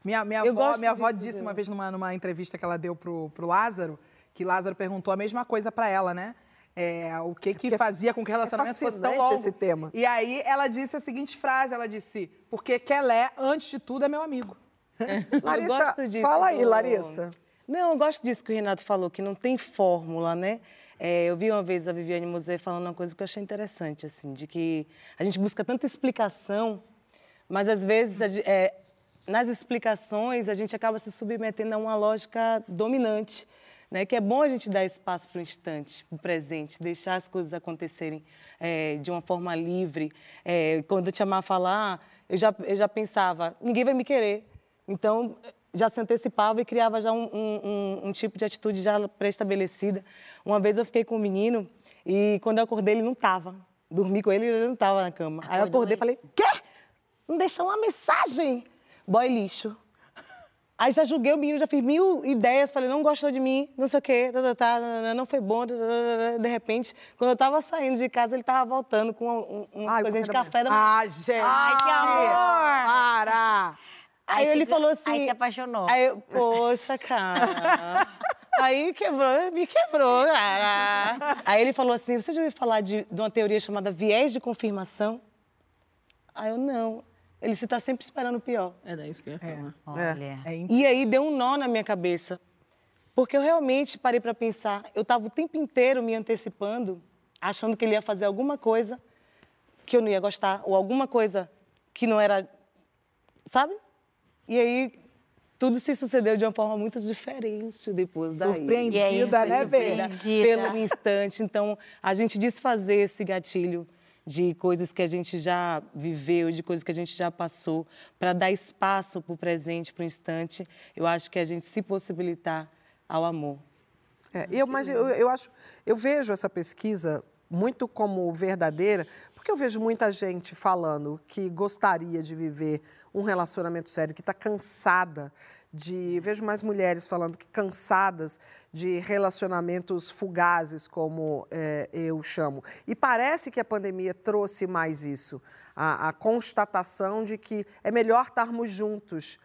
Minha, minha Eu avó, minha avó disse uma vez numa, numa entrevista que ela deu pro, pro Lázaro, que Lázaro perguntou a mesma coisa pra ela, né? É, o que que fazia com que o relacionamento fosse tão longo. esse tema. E aí ela disse a seguinte frase, ela disse, porque Kelé, antes de tudo, é meu amigo. [laughs] Larissa, gosto disso, fala aí, Larissa. Não, eu gosto disso que o Renato falou, que não tem fórmula, né? É, eu vi uma vez a Viviane Mosé falando uma coisa que eu achei interessante, assim, de que a gente busca tanta explicação, mas às vezes, é, nas explicações, a gente acaba se submetendo a uma lógica dominante, né? Que é bom a gente dar espaço para o instante, para o presente, deixar as coisas acontecerem é, de uma forma livre. É, quando eu te amar falar, eu já, eu já pensava, ninguém vai me querer. Então, já se antecipava e criava já um, um- um- tipo de atitude já pré-estabelecida. Uma vez eu fiquei com um menino e quando eu acordei ele não estava. Dormi com ele e ele não estava na cama. Aí eu Acordou acordei e falei, quê? Não deixou uma mensagem? Boy lixo. Aí já julguei o menino, já fiz mil ideias, falei, não gostou de mim, não sei o quê, tá, tá, tá, não, foi bom. tá, tá, tá. De repente, quando eu tava saindo de casa, ele tava voltando com uma, um- uma Ai, coisinha de café da manhã. Ah, gente! Ai, que amor! Para! Aí, Aí ele falou assim. aí se apaixonou. Aí eu, poxa, cara. Aí quebrou, me quebrou, cara. Aí ele falou assim: você já ouviu falar de, de uma teoria chamada viés de confirmação? Aí eu não. Ele se está sempre esperando o pior. É isso que eu ia falar. Olha. E aí deu um nó na minha cabeça. Porque eu realmente parei para pensar. Eu estava o tempo inteiro me antecipando, achando que ele ia fazer alguma coisa que eu não ia gostar, ou alguma coisa que não era. Sabe? E aí tudo se sucedeu de uma forma muito diferente depois daí. Surpreendida, né, Bê? Pelo instante. Então, a gente desfazer esse gatilho de coisas que a gente já viveu, de coisas que a gente já passou, para dar espaço para o presente, para o instante, eu acho que a gente se possibilitar ao amor. É, eu, mas eu, eu acho, eu vejo essa pesquisa muito como verdadeira, porque eu vejo muita gente falando que gostaria de viver um relacionamento sério, que está cansada de. Vejo mais mulheres falando que cansadas de relacionamentos fugazes, como é, eu chamo. E parece que a pandemia trouxe mais isso a, a constatação de que é melhor estarmos juntos.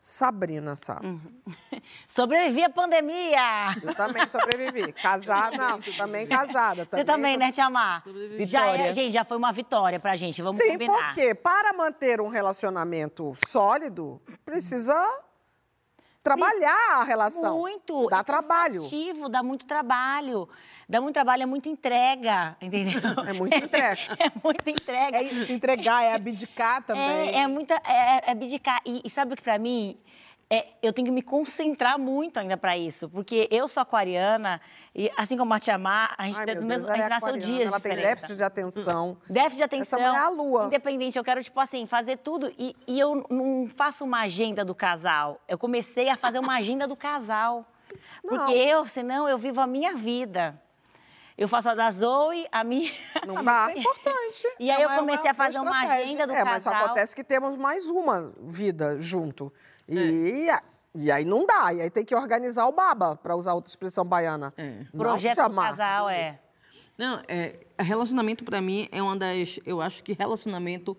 Sabrina Sato. [laughs] Sobrevivi à pandemia! Eu também sobrevivi. Casada, [laughs] não, tu também casada. Você também, né, Tia Mar? Já é, Vitória. gente, já foi uma vitória pra gente, vamos Sim, combinar. porque para manter um relacionamento sólido, precisa trabalhar a relação. Muito. Dá é trabalho. cansativo, dá muito trabalho. Dá muito trabalho, é muita entrega, entendeu? [laughs] [laughs] É muita entrega. é muita entrega. É se entregar, é abdicar também. É, é muita. É, é abdicar. E, e sabe o que pra mim? É, eu tenho que me concentrar muito ainda pra isso. Porque eu sou aquariana, e assim como a Tia Mar, a gente, Ai, tem Deus, mesmo, a ela gente é nasceu dias Ela tem diferentes. déficit de atenção. Déficit de atenção. Essa mulher é a lua. Independente, eu quero, tipo assim, fazer tudo. E, e eu não faço uma agenda do casal. Eu comecei a fazer uma agenda do casal. [laughs] Porque eu, senão, eu vivo a minha vida. Eu faço a da Zoe, a minha. [laughs] Não [laughs] dá. isso é importante. E aí É eu uma- comecei uma a fazer uma estratégia. agenda do É, mas só casal. acontece que temos mais uma vida junto. E, e aí não dá. E aí tem que organizar o baba, para usar outra expressão baiana. Não Projeto do chamar. casal, é. Não, é, relacionamento pra mim é uma das. Eu acho que relacionamento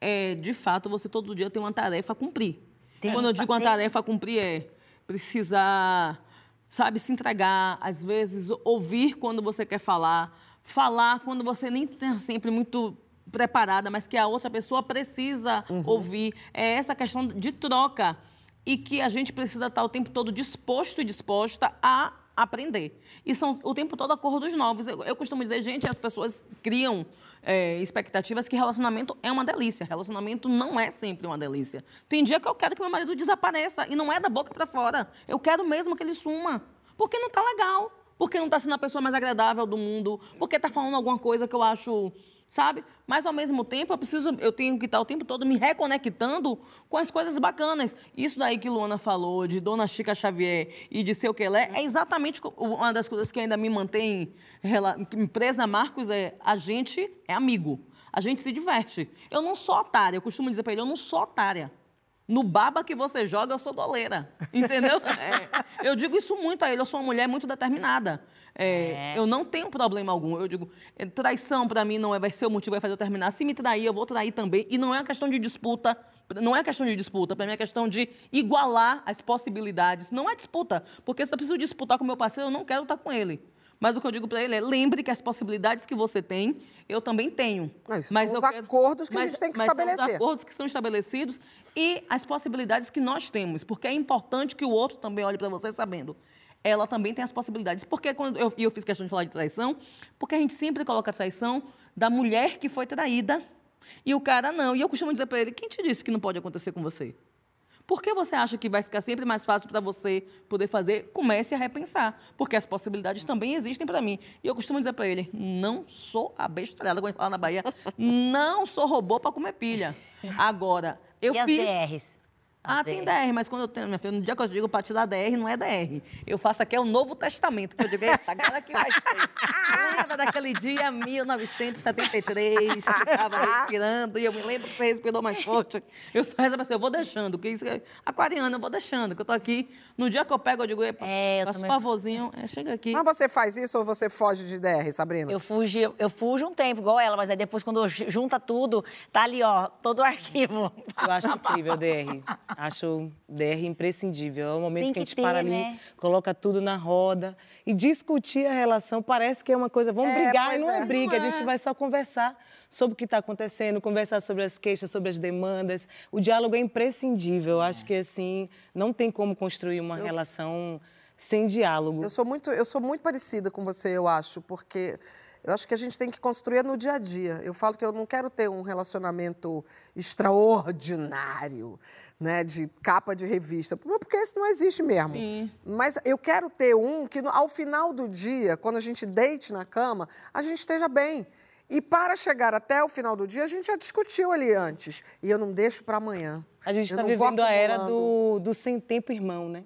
é, de fato, você todo dia tem uma tarefa a cumprir. Tem Quando eu digo uma fazer. tarefa a cumprir é precisar, sabe, se entregar, às vezes ouvir quando você quer falar, falar quando você nem está sempre muito preparada, mas que a outra pessoa precisa ouvir. É essa questão de troca e que a gente precisa estar o tempo todo disposto e disposta a aprender. E são o tempo todo acordos novos. Eu, eu costumo dizer, gente, as pessoas criam é, expectativas que relacionamento é uma delícia. Relacionamento não é sempre uma delícia. Tem dia que eu quero que meu marido desapareça e não é da boca para fora. Eu quero mesmo que ele suma. Porque não tá legal. Porque não tá sendo a pessoa mais agradável do mundo. Porque tá falando alguma coisa que eu acho sabe? Mas ao mesmo tempo eu preciso, eu tenho que estar o tempo todo me reconectando com as coisas bacanas. Isso daí que Luana falou de Dona Chica Xavier e de seu Quelé é exatamente co- uma das coisas que ainda me mantém rela- que me presa a Marcos é a gente é amigo. A gente se diverte. Eu não sou otária, eu costumo dizer para ele, eu não sou otária. No baba que você joga, eu sou goleira. Entendeu? [laughs] É. Eu digo isso muito a ele. Eu sou uma mulher muito determinada. É, Eu não tenho problema algum. Eu digo, é, traição para mim não é, vai ser o motivo que vai fazer eu terminar. Se me trair, eu vou trair também. E não é uma questão de disputa. Não é questão de disputa. Para mim é questão de igualar as possibilidades. Não é disputa. Porque se eu preciso disputar com meu parceiro, eu não quero estar com ele. Mas o que eu digo para ele é: lembre que as possibilidades que você tem, eu também tenho. Ah, mas são os acordos que a gente tem que mas são os estabelecer. acordos que são estabelecidos e as possibilidades que nós temos. Porque é importante que o outro também olhe para você sabendo. Ela também tem as possibilidades. Porque quando eu, eu fiz questão de falar de traição, porque a gente sempre coloca a traição da mulher que foi traída e o cara não. E eu costumo dizer para ele: quem te disse que não pode acontecer com você? Por que você acha que vai ficar sempre mais fácil para você poder fazer? Comece a repensar, porque as possibilidades também existem para mim. E eu costumo dizer para ele: não sou abestalhada, como a gente fala na Bahia, não sou robô para comer pilha. [laughs] Agora, eu e as fiz. DRs? Ah, tem DR, mas quando eu tenho, minha filha, no dia que eu digo para tirar DR, não é DR. Eu faço aqui é o Novo Testamento, que eu digo, eita, agora que vai ser. [laughs] Lembra daquele dia, 1973, que estava respirando, e eu me lembro que você respirou mais forte. Eu só rezo assim, eu vou deixando, que isso é aquariana, eu vou deixando, que eu tô aqui. No dia que eu pego, eu digo, epa, É, eu faço também- favorzinho, é, chega aqui. Mas você faz isso ou você foge de DR, Sabrina? Eu fugi, eu fujo um tempo, igual ela, mas aí depois, quando ju- junta tudo, tá ali, ó, todo o arquivo. Eu acho incrível, DR. [laughs] Acho DR imprescindível. É o momento Tem que a que gente para ter, ali, né? coloca tudo na roda e discutir a relação. Parece que é uma coisa, vamos É, brigar e não é, é. briga. Não A gente é. vai só conversar sobre o que está acontecendo, conversar sobre as queixas, sobre as demandas. O diálogo é imprescindível. Acho que assim não tem como construir uma relação sem diálogo. Eu sou muito, eu sou muito parecida com você, eu acho, porque eu acho que a gente tem que construir no dia a dia. Eu falo que eu não quero ter um relacionamento extraordinário, né, de capa de revista, porque esse não existe mesmo. Sim. Mas eu quero ter um que ao final do dia, quando a gente deite na cama, a gente esteja bem. E para chegar até o final do dia, a gente já discutiu ali antes. E eu não deixo para amanhã. A gente está vivendo a era do, do sem tempo irmão, né?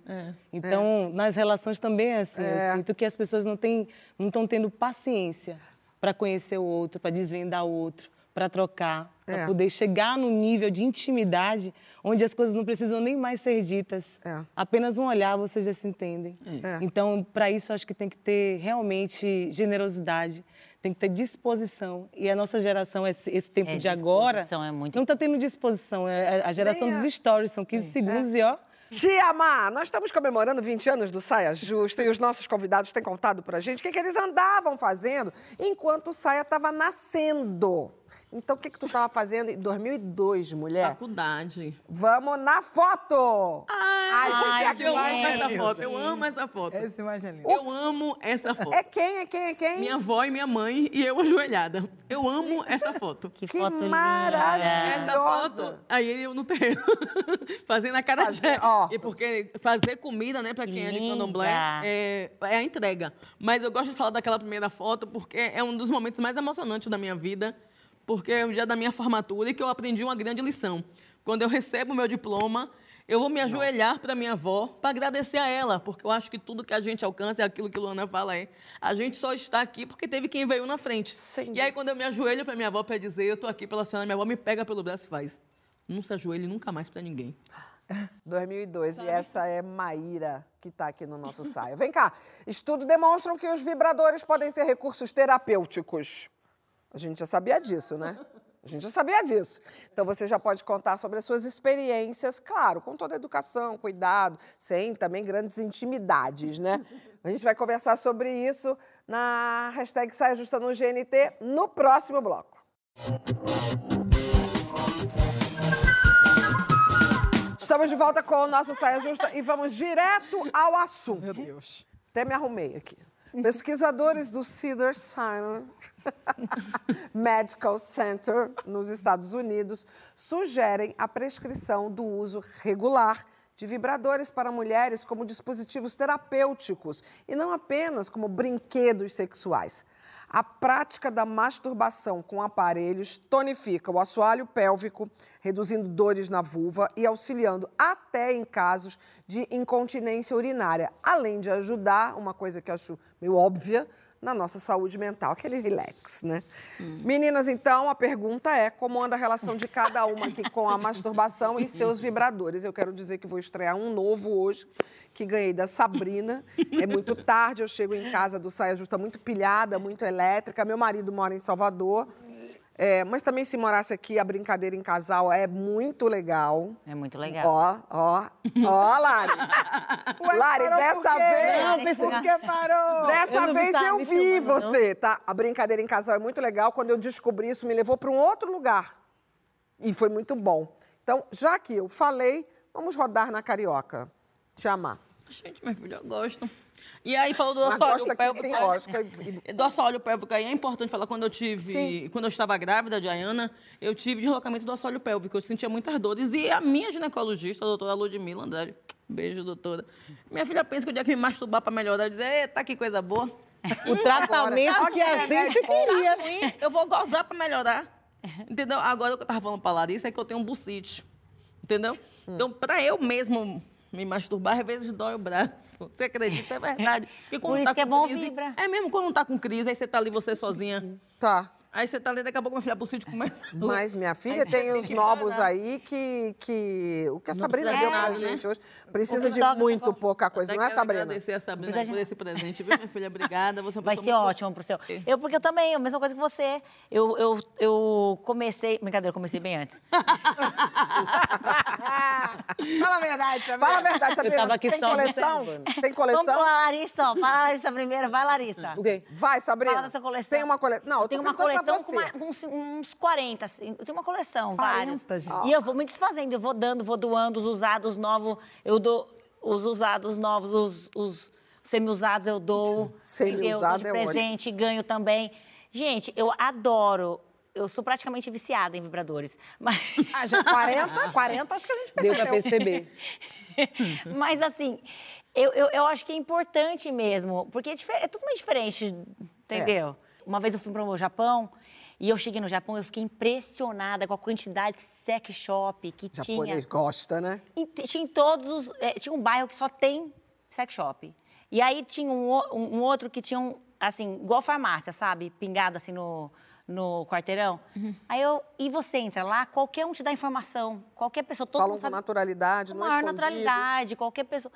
Então, nas relações também é assim. É. Eu sinto que as pessoas não têm, não estão tendo paciência para conhecer o outro, para desvendar o outro, para trocar, É. para poder chegar num nível de intimidade onde as coisas não precisam nem mais ser ditas. É. Apenas um olhar vocês já se entendem. É. Então, para isso, eu acho que tem que ter realmente generosidade, tem que ter disposição. E a nossa geração, esse, esse tempo É, de agora, disposição é muito não está tendo disposição. É a geração Nem dos stories, são 15 segundos e ó. Tia Má, nós estamos comemorando 20 anos do Saia Justa e os nossos convidados têm contado pra gente o que, que eles andavam fazendo enquanto o Saia estava nascendo. Então, o que, que tu estava fazendo em 2002, mulher? Faculdade. Vamos na foto! Ai, Ai, eu amo essa lindo. foto, eu amo essa foto. Essa imagem é linda. Eu amo essa foto. É quem, é quem, é quem? Minha avó e minha mãe e eu [laughs] ajoelhada. Eu amo essa foto. Que, Que foto linda. maravilha! Essa foto, aí eu no terreno, [laughs] fazendo a cara Fazer- ó. E porque fazer comida, né, pra quem é de Linda. candomblé, é, é a entrega. Mas eu gosto de falar daquela primeira foto porque é um dos momentos mais emocionantes da minha vida, porque é o dia da minha formatura e que eu aprendi uma grande lição. Quando eu recebo o meu diploma, eu vou me ajoelhar para minha avó para agradecer a ela, porque eu acho que tudo que a gente alcança é aquilo que Luana fala é, a gente só está aqui porque teve quem veio na frente. Sem e aí quando eu me ajoelho para minha avó para dizer, eu tô aqui pela senhora, minha avó me pega pelo braço e faz, não se ajoelhe nunca mais para ninguém. 2002, e essa é Maíra, que está aqui no nosso saia. Vem cá, estudos demonstram que os vibradores podem ser recursos terapêuticos. A gente já sabia disso, né? A gente já sabia disso. Então você já pode contar sobre as suas experiências, claro, com toda a educação, cuidado, sem também grandes intimidades, né? A gente vai conversar sobre isso na hashtag Saia Justa no GNT no próximo bloco. Estamos de volta com o nosso Saia Justa e vamos direto ao assunto. Meu Deus. Até me arrumei aqui. Pesquisadores do Cedar Sinai [laughs] Medical Center, nos Estados Unidos, sugerem a prescrição do uso regular de vibradores para mulheres como dispositivos terapêuticos e não apenas como brinquedos sexuais. A prática da masturbação com aparelhos tonifica o assoalho pélvico, reduzindo dores na vulva e auxiliando até em casos de incontinência urinária, além de ajudar, uma coisa que acho meio óbvia, na nossa saúde mental, aquele relax, né? Meninas, então, a pergunta é como anda a relação de cada uma aqui com a masturbação e seus vibradores. Eu quero dizer que vou estrear um novo hoje, que ganhei da Sabrina. É muito tarde, eu chego em casa do Saia Justa muito pilhada, muito elétrica. Meu marido mora em Salvador. É, mas também se morasse aqui, a brincadeira em casal é muito legal. É muito legal. Ó, ó, ó, Lari. [laughs] Lari, parou dessa vez. Não, pensei- Por que parou? Dessa Eu vez eu vi filmando, não. você, tá? A brincadeira em casal é muito legal. Quando eu descobri isso, me levou para um outro lugar. E foi muito bom. Então, já que eu falei, vamos rodar na carioca. Te amar. Gente, minha filha, eu gosto. E aí, falou do assoalho que pélvico. sim, é-. E- [laughs] Do assoalho pélvico aí é importante falar quando eu tive, Sim. quando eu estava grávida de Ayana, eu tive deslocamento do assoalho pélvico, eu sentia muitas dores e a minha ginecologista, a doutora Ludmila Andrade, [tsk] beijo doutora. Minha filha pensa que o dia que me masturbar para melhorar, eu dizer, eita, que coisa boa. O tratamento que a gente queria. Tá ruim, eu vou gozar para melhorar. Entendeu? Agora o que eu tava falando pra Larissa é que eu tenho um bucite. Entendeu? Hum. Então, para eu mesmo me masturbar, às vezes dói o braço. Você acredita? É verdade. [laughs] Por isso tá que é bom crise- vibra. É mesmo quando não tá com crise, aí você tá ali você sozinha. Tá. Aí você tá ali, daqui a pouco, minha filha, pro sítio começa. Mas, minha filha, tem tem os novos parar. aí que, que... O que a Não Sabrina deu de pra né? gente hoje precisa O de TikTok muito pouca coisa, não é, quero Sabrina? agradecer a Sabrina por esse presente, viu, minha filha? Obrigada. Você Vai ser ótimo pro seu. Eu, porque eu também, a mesma coisa que você. Eu, eu, eu comecei. Brincadeira, eu comecei bem antes. [laughs] Fala a verdade, Sabrina. Fala a verdade, Sabrina. tava aqui tem só coleção? Tem Vamos coleção? pra Larissa, ó. Fala a Larissa primeiro. Vai, Larissa. O quê? Vai, Sabrina. Fala da sua coleção. Tem uma coleção. Não, eu Eu tenho tô uma pra coleção com uma- uns, uns 40, assim. Eu tenho uma coleção, 40, vários. gente. E eu vou me desfazendo, eu vou dando, vou doando os usados novos. Eu dou os usados novos, os, os semi-usados eu dou. Semi-usado é ótimo. presente, ganho também. Gente, eu adoro. Eu sou praticamente viciada em vibradores. [laughs] Mas, Ah, já 40, 40 acho que a gente Deu pra percebeu. perceber. [laughs] mas assim, eu, eu, eu acho que é importante mesmo, porque é, é tudo muito diferente, entendeu? Uma vez eu fui para o Japão e eu cheguei no Japão e eu fiquei impressionada com a quantidade de sex shop que tinha. Japonês gosta, né? E tinha em todos os. eh, tinha um bairro que só tem sex shop. E aí tinha um, um- um outro que tinha um, assim, igual farmácia, sabe? Pingado assim no, no quarteirão. Aí eu. E você entra lá, qualquer um te dá informação. Qualquer pessoa, todo Falam mundo com sabe. naturalidade, Com não é maior escondido. naturalidade, qualquer pessoa.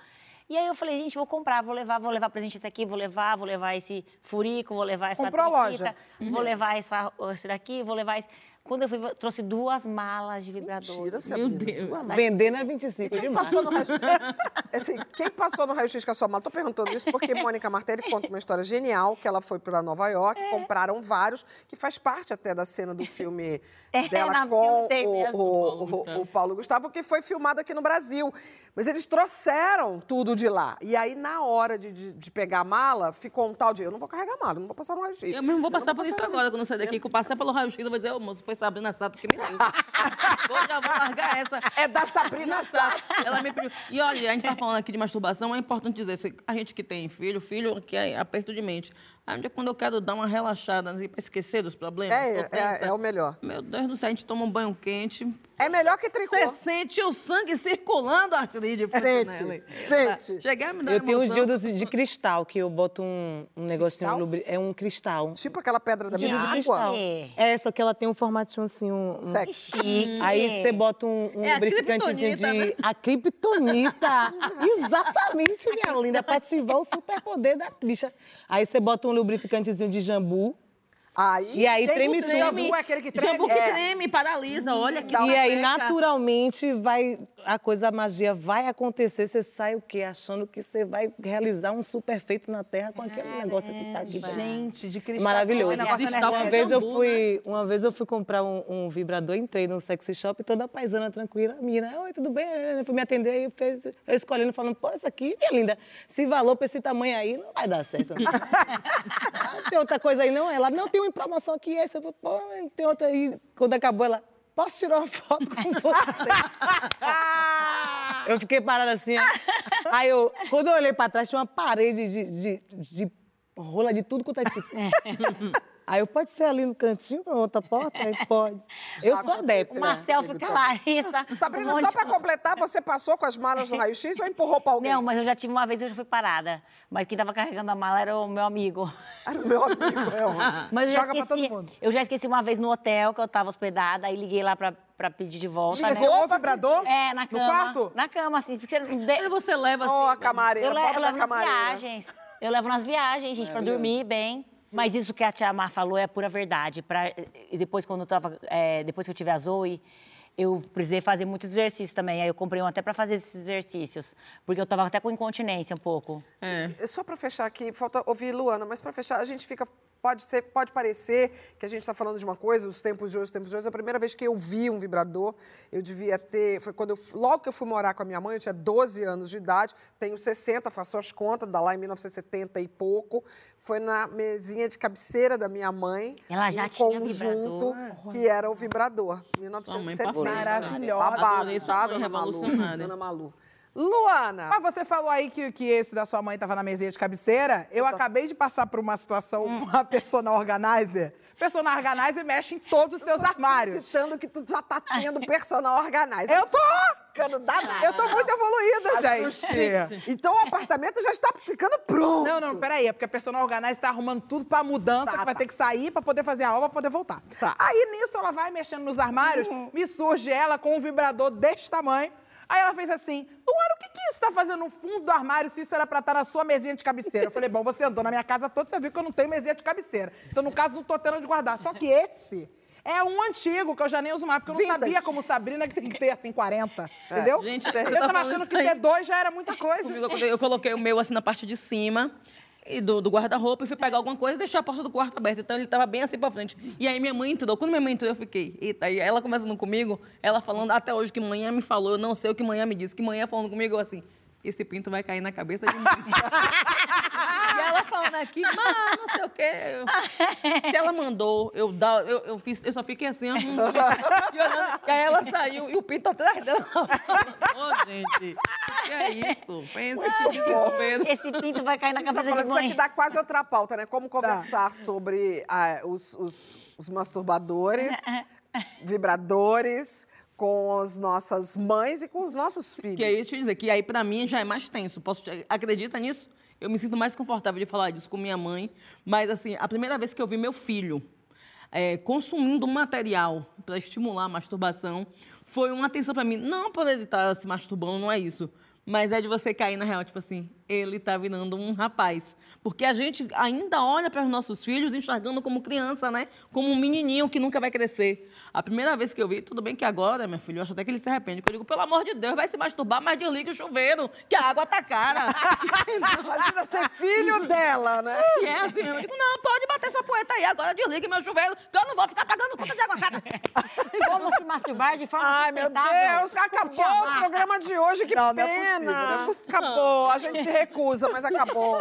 E aí eu falei, gente, vou comprar, vou levar, vou levar presente esse aqui, vou levar, vou levar esse furico, vou levar essa Comprou a periquita, loja. vou levar essa, esse daqui, vou levar esse. Quando eu fui, eu trouxe duas malas de vibrador. Mentira, Sabrina. Meu Deus. Vendendo é 25 Quem demais. passou no raio [laughs] assim, quem passou no raio-x com a sua mala? Tô perguntando isso porque Mônica Martelli conta uma história genial, que ela foi para Nova York, É. compraram vários, que faz parte até da cena do filme [laughs] É, dela com o, o- o- o Paulo Gustavo, que foi filmado aqui no Brasil. Mas eles trouxeram tudo de lá. E aí, na hora de, de- de pegar a mala, ficou um tal de, eu não vou carregar a mala, não vou passar no raio-x. Eu mesmo vou passar por isso agora, quando eu sair daqui, que eu passar pelo raio-x, eu vou dizer, ô moço, foi Sabrina Sato que me deu. [laughs] eu já vou largar essa. [laughs] É da Sabrina Sato. Ela me pediu. E olha, a gente tá falando aqui de masturbação, é importante dizer, a gente que tem filho, filho que é aperto de mente. Aí, um dia, quando eu quero dar uma relaxada, assim, pra esquecer dos problemas, É, é, é o melhor. Meu Deus do céu, a gente toma um banho quente. É melhor que tricô. Você sente o sangue circulando, Artilide. Sente, sente. Chegar a me dar Eu tenho os emoção. dildos de cristal, que eu boto um, um negocinho, Cristal? é um cristal. Tipo aquela pedra da minha Dildo de cristal. É, só que ela tem um formatinho assim, um... um-. Chique. Aí você bota um, um É lubrificantezinho de... criptonita, né? A criptonita! [laughs] Exatamente, minha linda, pra ativar o superpoder da bicha. Aí você bota um lubrificantezinho de jambu. Aí, E aí treme o tudo. Jambu é aquele que treme? Jambu que É. treme, paralisa, olha que e aí, naturalmente, vai a coisa, a magia vai acontecer. Você sai o quê? Achando que você vai realizar um super feito na Terra com aquele negócio que tá aqui. Gente, de cristal. Maravilhoso. É um negócio Cristal Uma vez, eu fui, uma vez eu fui comprar um, um vibrador, entrei num sexy shop, toda paisana, tranquila. A menina, oi, tudo bem? Eu fui me atender e fez, eu escolhendo, falando, pô, isso aqui, minha linda, se valor pra esse tamanho aí, não vai dar certo. [laughs] Ah, tem outra coisa aí, não? Ela, não, tem uma promoção aqui, essa. Pô, tem outra aí. Quando acabou, ela, posso tirar uma foto com você? [laughs] eu fiquei parada assim, ó. Aí eu, quando eu olhei pra trás, tinha uma parede de, de, de rola de tudo quanto é tipo. Aí eu, pode ser ali no cantinho, pra outra porta? Aí pode. [laughs] Eu sou adepta. Uma selfie com a Larissa. Sabrina, [laughs] um só pra completar, você passou com as malas no raio-x ou empurrou pra alguém? Não, mas eu já tive uma vez eu já fui parada. Mas quem tava carregando a mala era o meu amigo. [laughs] Era o meu amigo, é Mas eu já Joga pra esqueci. todo mundo. Eu já esqueci uma vez no hotel que eu tava hospedada, aí liguei lá pra, pra pedir de volta. Levou né? o vibrador? É, na No cama. quarto? Na cama, assim. Porque você de- Aí você leva assim. Ó, a camareira, eu, le- eu levo nas viagens. Eu levo nas viagens, gente, pra dormir bem. Mas isso que a tia Mar falou é pura verdade. Pra, e depois, quando eu tava. é, depois que eu tive a Zoe, eu precisei fazer muitos exercícios também. Aí eu comprei um até pra fazer esses exercícios. Porque eu tava até com incontinência um pouco. É. Só para fechar aqui, falta ouvir Luana, mas para fechar, a gente fica. Pode, ser, pode parecer que a gente está falando de uma coisa, os tempos de hoje, os tempos de hoje. A primeira vez que eu vi um vibrador, eu devia ter. Foi quando eu, logo que eu fui morar com a minha mãe, eu tinha 12 anos de idade, tenho 60, faço as contas, da lá em 1970 e pouco. Foi na mesinha de cabeceira da minha mãe. Ela já um tinha conjunto vibrador? que era o vibrador. Sua mãe 1970. pra frente, Maravilhosa. Babado, tá, dona Malu? revolucionária. Dona Malu. Luana! Mas você falou aí que, que esse da sua mãe estava na mesinha de cabeceira. Eu acabei de passar por uma situação Hum. com a [laughs] personal organizer. Personal organizer mexe em todos os seus armários. acreditando que tu já tá tendo personal organizer. Eu tô! bacana, danado. Eu tô muito evoluída, gente. Então o apartamento já está ficando pronto. Não, não, peraí. É porque a personal organizer tá arrumando tudo pra mudança, Tá, que vai tá. ter que sair pra poder fazer a obra, pra poder voltar. Tá. Aí, nisso, ela vai mexendo nos armários, me surge ela com um vibrador desse tamanho. Aí ela fez assim, Luana, o que, que isso tá fazendo no fundo do armário se isso era pra estar na sua mesinha de cabeceira? Eu falei, bom, você andou na minha casa toda, você viu que eu não tenho mesinha de cabeceira. Então, no caso, não tô tendo onde guardar. Só que esse é um antigo, que eu já nem uso mais, porque eu não Vintage. sabia como Sabrina que tem que ter, assim, 40. Entendeu? Gente, eu tá tava falando achando que ter dois já era muita coisa. Comigo, eu coloquei o meu assim na parte de cima e do, do guarda-roupa e fui pegar alguma coisa e deixei a porta do quarto aberta. Então ele tava bem assim pra frente. E aí minha mãe entrou. Quando minha mãe entrou, eu fiquei, eita, e ela conversando comigo, ela falando até hoje que manhã me falou, eu não sei o que manhã me disse, que manhã falando comigo eu assim. Esse pinto vai cair na cabeça de mim. [laughs] e ela falando aqui, mas não sei o quê. Se ela mandou, eu, dá, eu, eu, fiz, eu só fiquei assim, ó. [laughs] e, olhando, e aí ela saiu e o pinto atrás dela. Ô, gente, que é isso? Pensa que desespero. Esse pinto vai cair na tá cabeça de falando, isso mãe. aqui dá quase outra pauta, né? Como conversar sobre ah, os, os- os masturbadores, [laughs] vibradores, com as nossas mães e com os nossos filhos. Que é isso te dizer, que aí pra mim já é mais tenso. Posso te... Acredita nisso? Eu me sinto mais confortável de falar disso com minha mãe. Mas, assim, a primeira vez que eu vi meu filho é, consumindo material para estimular a masturbação foi uma atenção pra mim. Não por ele estar se masturbando, não é isso. Mas é de você cair na real, tipo assim, ele tá virando um rapaz. Porque a gente ainda olha para os nossos filhos enxergando como criança, né? Como um menininho que nunca vai crescer. A primeira vez que eu vi, tudo bem que agora, meu filho, eu acho até que ele se arrepende. Que eu digo, pelo amor de Deus, vai se masturbar, mas desliga o chuveiro, que a água tá cara. [laughs] Imagina ser filho dela, né? E é assim mesmo. Eu digo, não, pode bater sua poeta aí, agora desligue meu chuveiro, que eu não vou ficar pagando conta de água cara. [laughs] Como se masturbar de forma Ai, meu sustentável. Deus, acabou Curtir a o programa de hoje, que Não, não é pena. Não é possível. acabou, a gente se recusa, mas acabou.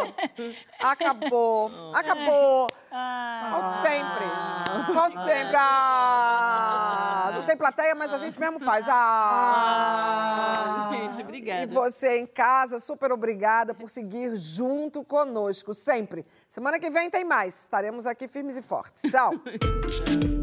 Acabou, acabou. Volte sempre, volte sempre. Ah, não tem plateia, mas a gente mesmo faz. Ah. Gente, obrigada. E você em casa, super obrigada por seguir junto conosco, sempre. Semana que vem tem mais. Estaremos aqui firmes e fortes. Tchau. [laughs]